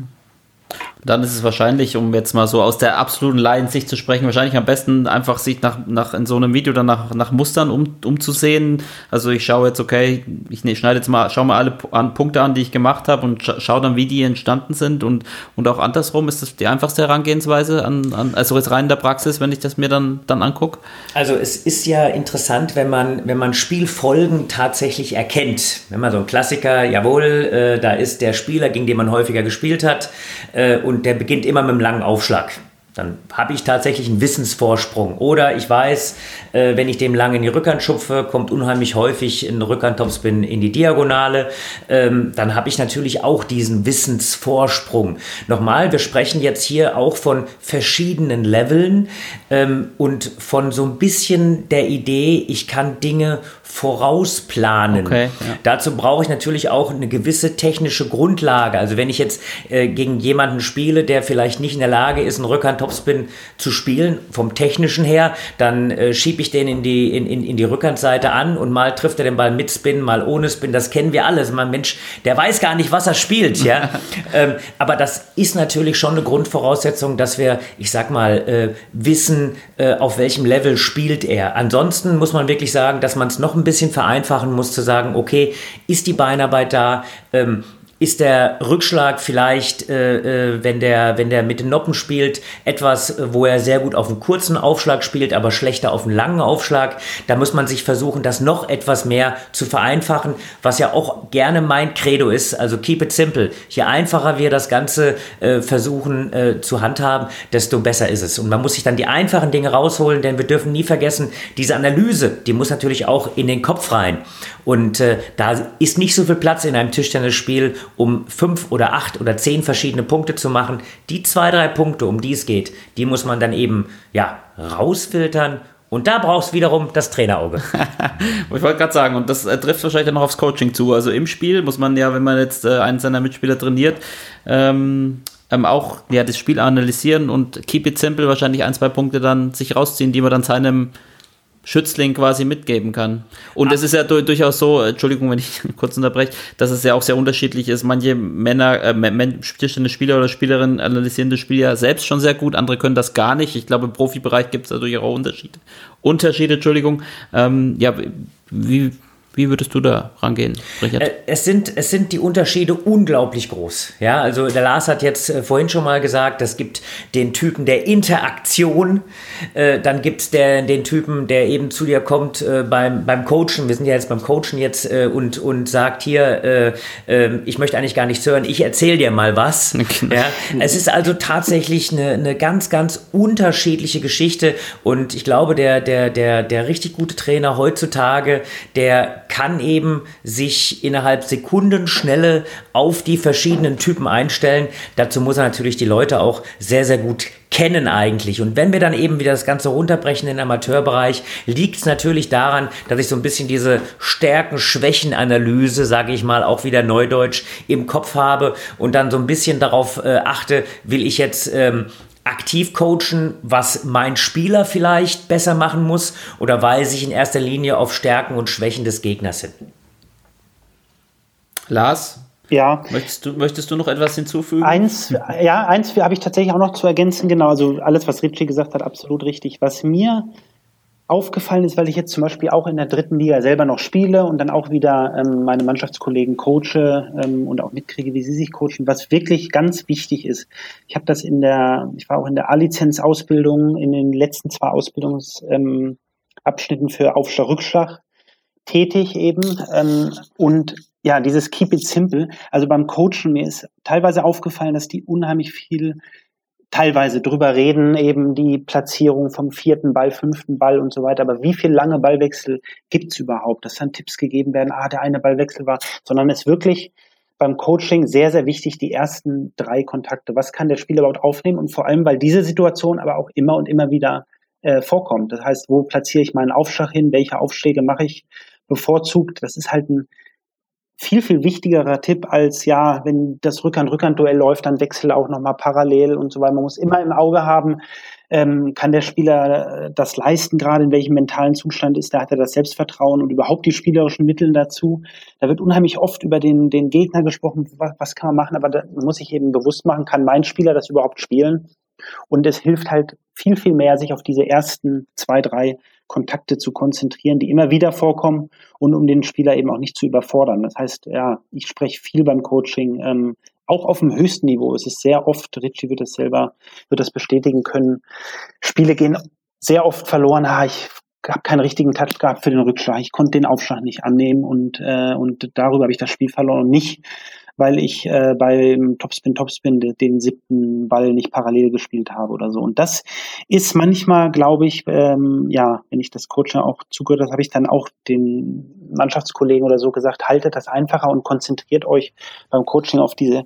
Dann ist es wahrscheinlich, um jetzt mal so aus der absoluten Laiensicht zu sprechen, wahrscheinlich am besten einfach sich nach, nach in so einem Video dann nach, nach Mustern um, umzusehen. Also ich schaue jetzt, okay, ich ne, schneide jetzt mal, schaue mal alle an, Punkte an, die ich gemacht habe und scha schaue dann, wie die entstanden sind und, und auch andersrum ist das die einfachste Herangehensweise an, an also jetzt rein in der Praxis, wenn ich das mir dann, dann angucke. Also es ist ja interessant, wenn man, wenn man Spielfolgen tatsächlich erkennt. Wenn man so ein Klassiker, jawohl, äh, da ist der Spieler, gegen den man häufiger gespielt hat, äh, und der beginnt immer mit einem langen Aufschlag. Dann habe ich tatsächlich einen Wissensvorsprung. Oder ich weiß, äh, wenn ich dem lang in die Rückhand schupfe, kommt unheimlich häufig ein Rückhandtopspin in die Diagonale. Ähm, dann habe ich natürlich auch diesen Wissensvorsprung. Nochmal, wir sprechen jetzt hier auch von verschiedenen Leveln ähm, und von so ein bisschen der Idee, ich kann Dinge vorausplanen. Okay, ja. Dazu brauche ich natürlich auch eine gewisse technische Grundlage. Also wenn ich jetzt äh, gegen jemanden spiele, der vielleicht nicht in der Lage ist, einen Rückhandtopspin Topspin zu spielen, vom technischen her. Dann äh, schiebe ich den in die, in, in, in die Rückhandseite an und mal trifft er den Ball mit Spin, mal ohne Spin. Das kennen wir alle. Mein Mensch, der weiß gar nicht, was er spielt. Ja? ähm, aber das ist natürlich schon eine Grundvoraussetzung, dass wir, ich sag mal, äh, wissen, äh, auf welchem Level spielt er. Ansonsten muss man wirklich sagen, dass man es noch ein bisschen vereinfachen muss, zu sagen, okay, ist die Beinarbeit da? Ähm, ist der Rückschlag vielleicht, äh, äh, wenn, der, wenn der mit den Noppen spielt, etwas, wo er sehr gut auf einen kurzen Aufschlag spielt, aber schlechter auf einen langen Aufschlag. Da muss man sich versuchen, das noch etwas mehr zu vereinfachen, was ja auch gerne mein Credo ist. Also keep it simple. Je einfacher wir das Ganze äh, versuchen äh, zu handhaben, desto besser ist es. Und man muss sich dann die einfachen Dinge rausholen, denn wir dürfen nie vergessen, diese Analyse, die muss natürlich auch in den Kopf rein. Und äh, da ist nicht so viel Platz in einem Tischtennisspiel, um fünf oder acht oder zehn verschiedene Punkte zu machen. Die zwei, drei Punkte, um die es geht, die muss man dann eben ja, rausfiltern und da brauchst du wiederum das Trainerauge. ich wollte gerade sagen, und das äh, trifft wahrscheinlich dann noch aufs Coaching zu. Also im Spiel muss man ja, wenn man jetzt äh, einen seiner Mitspieler trainiert, ähm, ähm, auch ja, das Spiel analysieren und keep it simple wahrscheinlich ein, zwei Punkte dann sich rausziehen, die man dann seinem Schützling quasi mitgeben kann. Und es ist ja durchaus so, Entschuldigung, wenn ich kurz unterbreche, dass es ja auch sehr unterschiedlich ist. Manche Männer, äh, Spieler oder Spielerinnen analysieren das Spiel ja selbst schon sehr gut, andere können das gar nicht. Ich glaube, im Profibereich gibt es da durchaus Unterschiede. Unterschiede, Entschuldigung. Ähm, ja, wie, wie würdest du da rangehen, Richard? Äh, es sind, es sind die Unterschiede unglaublich groß. Ja, also der Lars hat jetzt äh, vorhin schon mal gesagt, es gibt den Typen der Interaktion, äh, dann gibt es den Typen, der eben zu dir kommt beim, beim Coachen. Wir sind ja jetzt beim Coachen jetzt und, und sagt hier, ähm, ich möchte eigentlich gar nichts hören, ich erzähle dir mal was. Genau. Ja, es ist also tatsächlich eine, eine ganz, ganz unterschiedliche Geschichte und ich glaube, der, der, der, der richtig gute Trainer heutzutage, der kann eben sich innerhalb Sekundenschnelle auf die verschiedenen Typen einstellen. Dazu muss er natürlich die Leute auch sehr, sehr gut kennen eigentlich. Und wenn wir dann eben wieder das Ganze runterbrechen in den Amateurbereich, liegt es natürlich daran, dass ich so ein bisschen diese Stärken-Schwächen-Analyse, sage ich mal, auch wieder neudeutsch im Kopf habe und dann so ein bisschen darauf äh, achte, will ich jetzt ähm, aktiv coachen, was mein Spieler vielleicht besser machen muss oder weise ich in erster Linie auf Stärken und Schwächen des Gegners hin? Lars, ja. Möchtest du, möchtest du noch etwas hinzufügen? Eins, ja, eins habe ich tatsächlich auch noch zu ergänzen, genau. Also alles, was Ritchie gesagt hat, absolut richtig. Was mir aufgefallen ist, weil ich jetzt zum Beispiel auch in der dritten Liga selber noch spiele und dann auch wieder ähm, meine Mannschaftskollegen coache ähm, und auch mitkriege, wie sie sich coachen, was wirklich ganz wichtig ist. Ich habe das in der, ich war auch in der A-Lizenz-Ausbildung in den letzten zwei Ausbildungsabschnitten ähm, für Aufschlag-Rückschlag tätig eben ähm, und ja, dieses Keep it simple. Also beim Coachen, mir ist teilweise aufgefallen, dass die unheimlich viel teilweise drüber reden, eben die Platzierung vom vierten Ball, fünften Ball und so weiter. Aber wie viel lange Ballwechsel gibt's überhaupt, dass dann Tipps gegeben werden, ah, der eine Ballwechsel war, sondern es wirklich beim Coaching sehr, sehr wichtig, die ersten drei Kontakte. Was kann der Spieler überhaupt aufnehmen? Und vor allem, weil diese Situation aber auch immer und immer wieder äh, vorkommt. Das heißt, wo platziere ich meinen Aufschlag hin? Welche Aufschläge mache ich bevorzugt? Das ist halt ein viel, viel wichtigerer Tipp als, ja, wenn das Rückhand-Rückhand-Duell läuft, dann wechsel auch nochmal parallel und so weiter. Man muss immer im Auge haben, ähm, kann der Spieler äh, das leisten, gerade in welchem mentalen Zustand ist, da hat er das Selbstvertrauen und überhaupt die spielerischen Mittel dazu. Da wird unheimlich oft über den, den Gegner gesprochen, was, was kann man machen, aber da muss ich eben bewusst machen, kann mein Spieler das überhaupt spielen? Und es hilft halt viel, viel mehr, sich auf diese ersten zwei, drei Kontakte zu konzentrieren, die immer wieder vorkommen und um den Spieler eben auch nicht zu überfordern. Das heißt, ja, ich spreche viel beim Coaching, ähm, auch auf dem höchsten Niveau. Es ist sehr oft, Richie wird das selber, wird das bestätigen können. Spiele gehen sehr oft verloren. Ah, ich habe keinen richtigen Touch gehabt für den Rückschlag. Ich konnte den Aufschlag nicht annehmen und, äh, und darüber habe ich das Spiel verloren und nicht, weil ich äh, beim Topspin Topspin den, siebten Ball nicht parallel gespielt habe oder so. Und das ist manchmal, glaube ich, ähm, ja, wenn ich das Coaching auch zugehört habe, habe ich dann auch den Mannschaftskollegen oder so gesagt, haltet das einfacher und konzentriert euch beim Coaching auf diese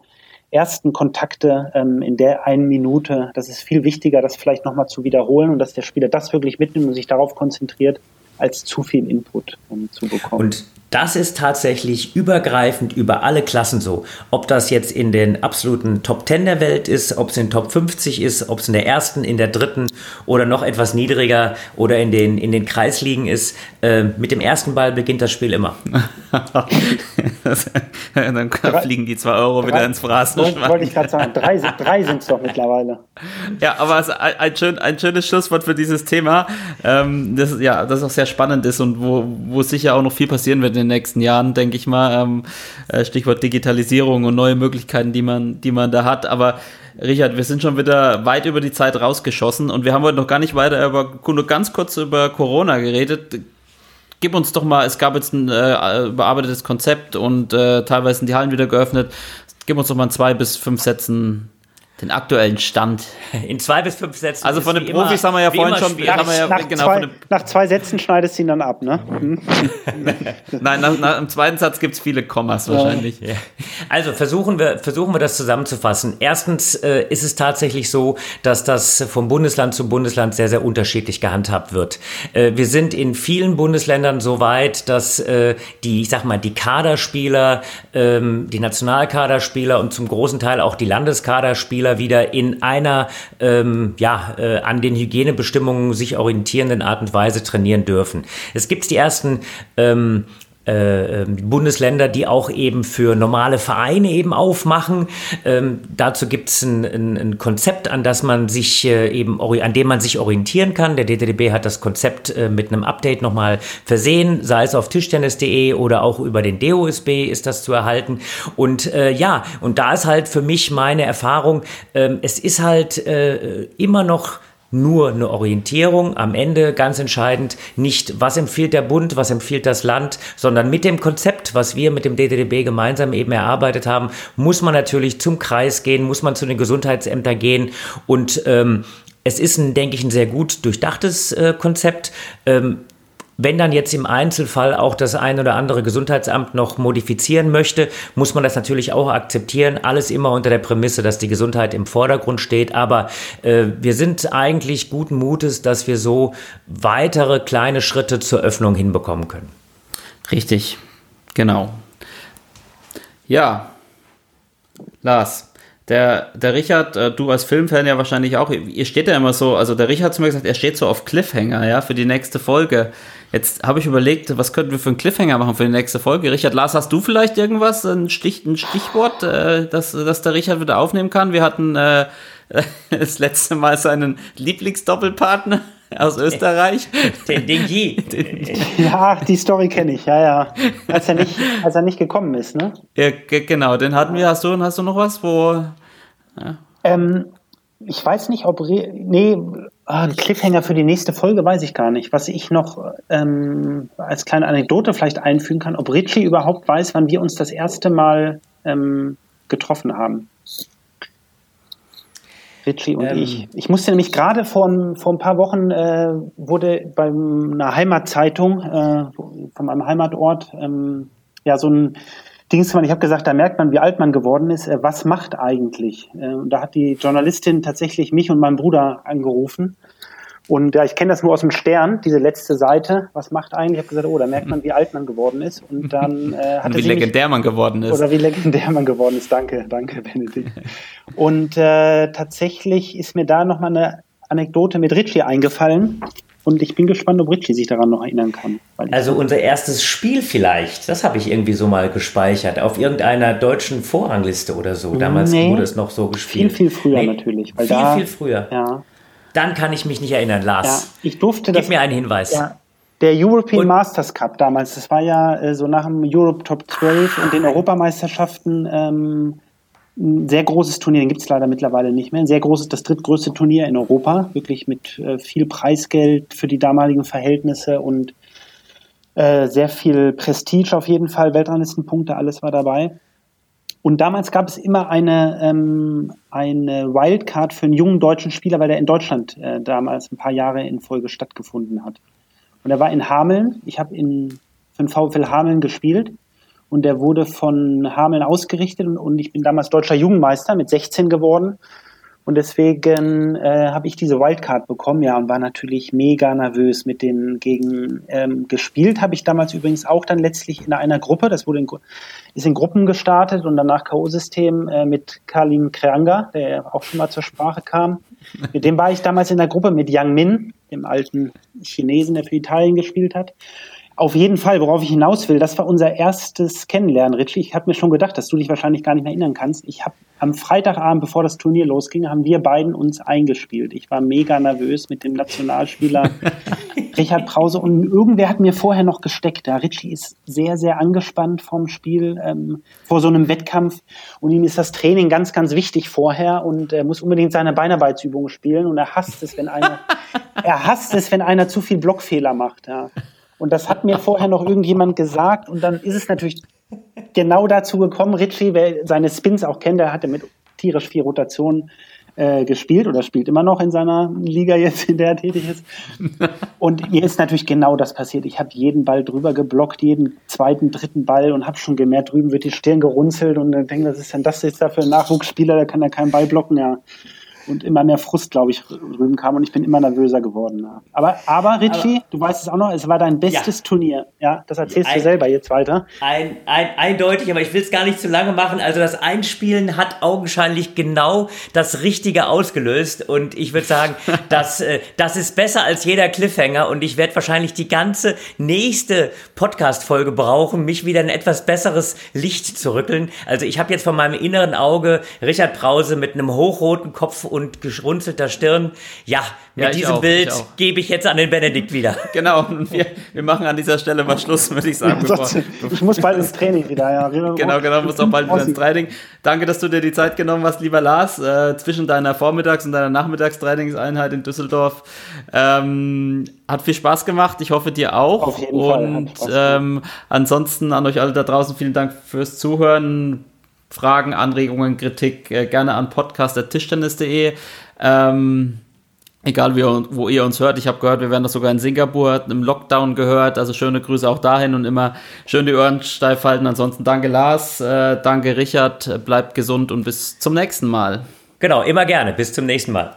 ersten Kontakte ähm, in der einen Minute. Das ist viel wichtiger, das vielleicht nochmal zu wiederholen und dass der Spieler das wirklich mitnimmt und sich darauf konzentriert, als zu viel Input um, zu bekommen. Und das ist tatsächlich übergreifend über alle Klassen so. Ob das jetzt in den absoluten Top 10 der Welt ist, ob es in den Top 50 ist, ob es in der ersten, in der dritten oder noch etwas niedriger oder in den, in den Kreisligen ist. Äh, mit dem ersten Ball beginnt das Spiel immer. Dann fliegen die zwei Euro drei, wieder ins Phrasenschwein. Wollte ich gerade sagen, drei, drei sind es doch mittlerweile. Ja, aber es ist ein, ein, schön, ein schönes Schlusswort für dieses Thema, ähm, das, ja, das auch sehr spannend ist und wo, wo sicher auch noch viel passieren wird in den nächsten Jahren, denke ich mal. Ähm, äh, Stichwort Digitalisierung und neue Möglichkeiten, die man, die man da hat. Aber Richard, wir sind schon wieder weit über die Zeit rausgeschossen und wir haben heute noch gar nicht weiter über, nur ganz kurz über Corona geredet. Gib uns doch mal, es gab jetzt ein äh, überarbeitetes Konzept und äh, teilweise sind die Hallen wieder geöffnet. Gib uns doch mal zwei bis fünf Sätzen den aktuellen Stand. In zwei bis fünf Sätzen. Also von den Profis immer, haben wir ja vorhin schon. Nach, ja, nach, genau, zwei, nach, zwei, Sätzen schneidest du ihn dann ab, ne? Nein, nach, nach, im zweiten Satz gibt es viele Kommas wahrscheinlich. Ja. Also versuchen wir, versuchen wir das zusammenzufassen. Erstens äh, ist es tatsächlich so, dass das vom Bundesland zu Bundesland sehr, sehr unterschiedlich gehandhabt wird. Äh, wir sind in vielen Bundesländern so weit, dass äh, die, ich sag mal, die Kaderspieler, ähm, die Nationalkaderspieler und zum großen Teil auch die Landeskaderspieler Spieler wieder in einer ähm, ja, äh, an den Hygienebestimmungen sich orientierenden Art und Weise trainieren dürfen. Es gibt die ersten ähm, äh, ähm, Bundesländer, die auch eben für normale Vereine eben aufmachen. Ähm, dazu gibt es ein, ein, ein, Konzept, an das man sich äh, eben an dem man sich orientieren kann. Der DTDB hat das Konzept äh, mit einem Update nochmal versehen, sei es auf tischtennis.de oder auch über den DOSB ist das zu erhalten. Und äh, ja, und da ist halt für mich meine Erfahrung, ähm, es ist halt äh, immer noch nur eine Orientierung. Am Ende ganz entscheidend nicht, was empfiehlt der Bund, was empfiehlt das Land, sondern mit dem Konzept, was wir mit dem DDDB gemeinsam eben erarbeitet haben, muss man natürlich zum Kreis gehen, muss man zu den Gesundheitsämtern gehen und ähm, es ist, ein, denke ich, ein sehr gut durchdachtes äh, Konzept. Ähm, wenn dann jetzt im Einzelfall auch das ein oder andere Gesundheitsamt noch modifizieren möchte, muss man das natürlich auch akzeptieren. Alles immer unter der Prämisse, dass die Gesundheit im Vordergrund steht. Aber äh, wir sind eigentlich guten Mutes, dass wir so weitere kleine Schritte zur Öffnung hinbekommen können. Richtig, genau. Ja, Lars. Der, der Richard, äh, du als Filmfan ja wahrscheinlich auch, ihr steht ja immer so, also der Richard hat zu mir gesagt, er steht so auf Cliffhanger, ja, für die nächste Folge. Jetzt habe ich überlegt, was könnten wir für einen Cliffhanger machen für die nächste Folge? Richard, Lars, hast du vielleicht irgendwas, ein, Stich, ein Stichwort, äh, das, das der Richard wieder aufnehmen kann? Wir hatten äh, das letzte Mal seinen Lieblingsdoppelpartner aus Österreich. Den Dingi. Ja, die Story kenne ich, ja, ja. Als er, nicht, als er nicht gekommen ist, ne? Ja, genau, den hatten wir. Hast du, hast du noch was, wo. Ja. Ähm, ich weiß nicht, ob. Re nee, Ah, ein Cliffhanger für die nächste Folge weiß ich gar nicht. Was ich noch ähm, als kleine Anekdote vielleicht einfügen kann, ob Richie überhaupt weiß, wann wir uns das erste Mal ähm, getroffen haben. Richie und ähm. ich. Ich musste nämlich gerade vor, vor ein paar Wochen äh, wurde bei einer Heimatzeitung äh, von meinem Heimatort ähm, ja so ein Dingsmann, ich habe gesagt, da merkt man, wie alt man geworden ist. Äh, was macht eigentlich? Äh, und da hat die Journalistin tatsächlich mich und meinen Bruder angerufen. Und ja, ich kenne das nur aus dem Stern, diese letzte Seite. Was macht eigentlich? Ich habe gesagt, oh, da merkt man, wie alt man geworden ist. Und dann äh, hatte und wie legendär mich, man geworden ist. Oder wie legendär man geworden ist. Danke, danke, Benedikt. Und äh, tatsächlich ist mir da nochmal eine Anekdote mit Ritchie eingefallen. Und ich bin gespannt, ob Richie sich daran noch erinnern kann. Also unser erstes Spiel vielleicht, das habe ich irgendwie so mal gespeichert, auf irgendeiner deutschen Vorrangliste oder so. Damals nee, wurde es noch so gespielt. Viel, viel früher nee, natürlich. viel, da, viel früher. Ja. Dann kann ich mich nicht erinnern, Lars. Ja, ich durfte Gib das, mir einen Hinweis. Ja, der European und, Masters Cup damals, das war ja äh, so nach dem Europe Top 12 und den Europameisterschaften ähm, ein sehr großes Turnier, den gibt es leider mittlerweile nicht mehr. Ein sehr großes, das drittgrößte Turnier in Europa, wirklich mit äh, viel Preisgeld für die damaligen Verhältnisse und äh, sehr viel Prestige auf jeden Fall, Weltranglistenpunkte, alles war dabei. Und damals gab es immer eine, ähm, eine Wildcard für einen jungen deutschen Spieler, weil der in Deutschland äh, damals ein paar Jahre in Folge stattgefunden hat. Und er war in Hameln. Ich habe in für den VfL Hameln gespielt und der wurde von Hameln ausgerichtet und, und ich bin damals deutscher Jugendmeister mit 16 geworden. Und deswegen äh, habe ich diese Wildcard bekommen, ja, und war natürlich mega nervös mit denen gegen ähm, gespielt. Habe ich damals übrigens auch dann letztlich in einer Gruppe, das wurde in, ist in Gruppen gestartet und danach K.O.-System äh, mit Kalin Kreanga, der auch schon mal zur Sprache kam. Mit dem war ich damals in der Gruppe mit Yang Min, dem alten Chinesen, der für Italien gespielt hat. Auf jeden Fall, worauf ich hinaus will, das war unser erstes Kennenlernen, Richie. Ich habe mir schon gedacht, dass du dich wahrscheinlich gar nicht mehr erinnern kannst. Ich habe am Freitagabend, bevor das Turnier losging, haben wir beiden uns eingespielt. Ich war mega nervös mit dem Nationalspieler Richard Brause und irgendwer hat mir vorher noch gesteckt. Da Richie ist sehr, sehr angespannt vom Spiel, ähm, vor so einem Wettkampf und ihm ist das Training ganz, ganz wichtig vorher und er muss unbedingt seine Beinarbeitsübungen spielen und er hasst es, wenn einer, er hasst es, wenn einer zu viel Blockfehler macht. Ja. Und das hat mir vorher noch irgendjemand gesagt. Und dann ist es natürlich genau dazu gekommen. Ritchie, wer seine Spins auch kennt, der hatte mit tierisch vier Rotationen äh, gespielt oder spielt immer noch in seiner Liga jetzt, in der er tätig ist. Und mir ist natürlich genau das passiert. Ich habe jeden Ball drüber geblockt, jeden zweiten, dritten Ball und habe schon gemerkt, drüben wird die Stirn gerunzelt und dann denke, was ist denn das jetzt da für ein Nachwuchsspieler, der kann ja keinen Ball blocken, ja und immer mehr Frust, glaube ich, drüben kam und ich bin immer nervöser geworden. Ja. Aber, aber Richie, aber, du weißt es auch noch, es war dein bestes ja. Turnier. Ja, das erzählst ein, du selber jetzt weiter. Ein, ein, eindeutig, aber ich will es gar nicht zu lange machen. Also das Einspielen hat augenscheinlich genau das Richtige ausgelöst und ich würde sagen, das, äh, das ist besser als jeder Cliffhanger und ich werde wahrscheinlich die ganze nächste Podcast-Folge brauchen, mich wieder in etwas besseres Licht zu rückeln. Also ich habe jetzt von meinem inneren Auge Richard Brause mit einem hochroten Kopf und geschrunzelter Stirn. Ja, mit ja, diesem auch, Bild gebe ich jetzt an den Benedikt wieder. Genau, wir, wir machen an dieser Stelle mal Schluss, würde ich sagen. Bevor, ich muss bald ins Training wieder, ja. Genau, genau, muss auch bald wieder ins Training. Danke, dass du dir die Zeit genommen hast, lieber Lars, äh, zwischen deiner Vormittags- und deiner Nachmittagstrainingseinheit in Düsseldorf. Ähm, hat viel Spaß gemacht, ich hoffe dir auch. Auf jeden und Fall. Ähm, ansonsten an euch alle da draußen vielen Dank fürs Zuhören Fragen, Anregungen, Kritik äh, gerne an podcast.tischtennis.de. Ähm, egal wie, wo ihr uns hört. Ich habe gehört, wir werden das sogar in Singapur im Lockdown gehört. Also schöne Grüße auch dahin und immer schön die Ohren steif halten. Ansonsten danke Lars, äh, danke Richard, bleibt gesund und bis zum nächsten Mal. Genau, immer gerne. Bis zum nächsten Mal.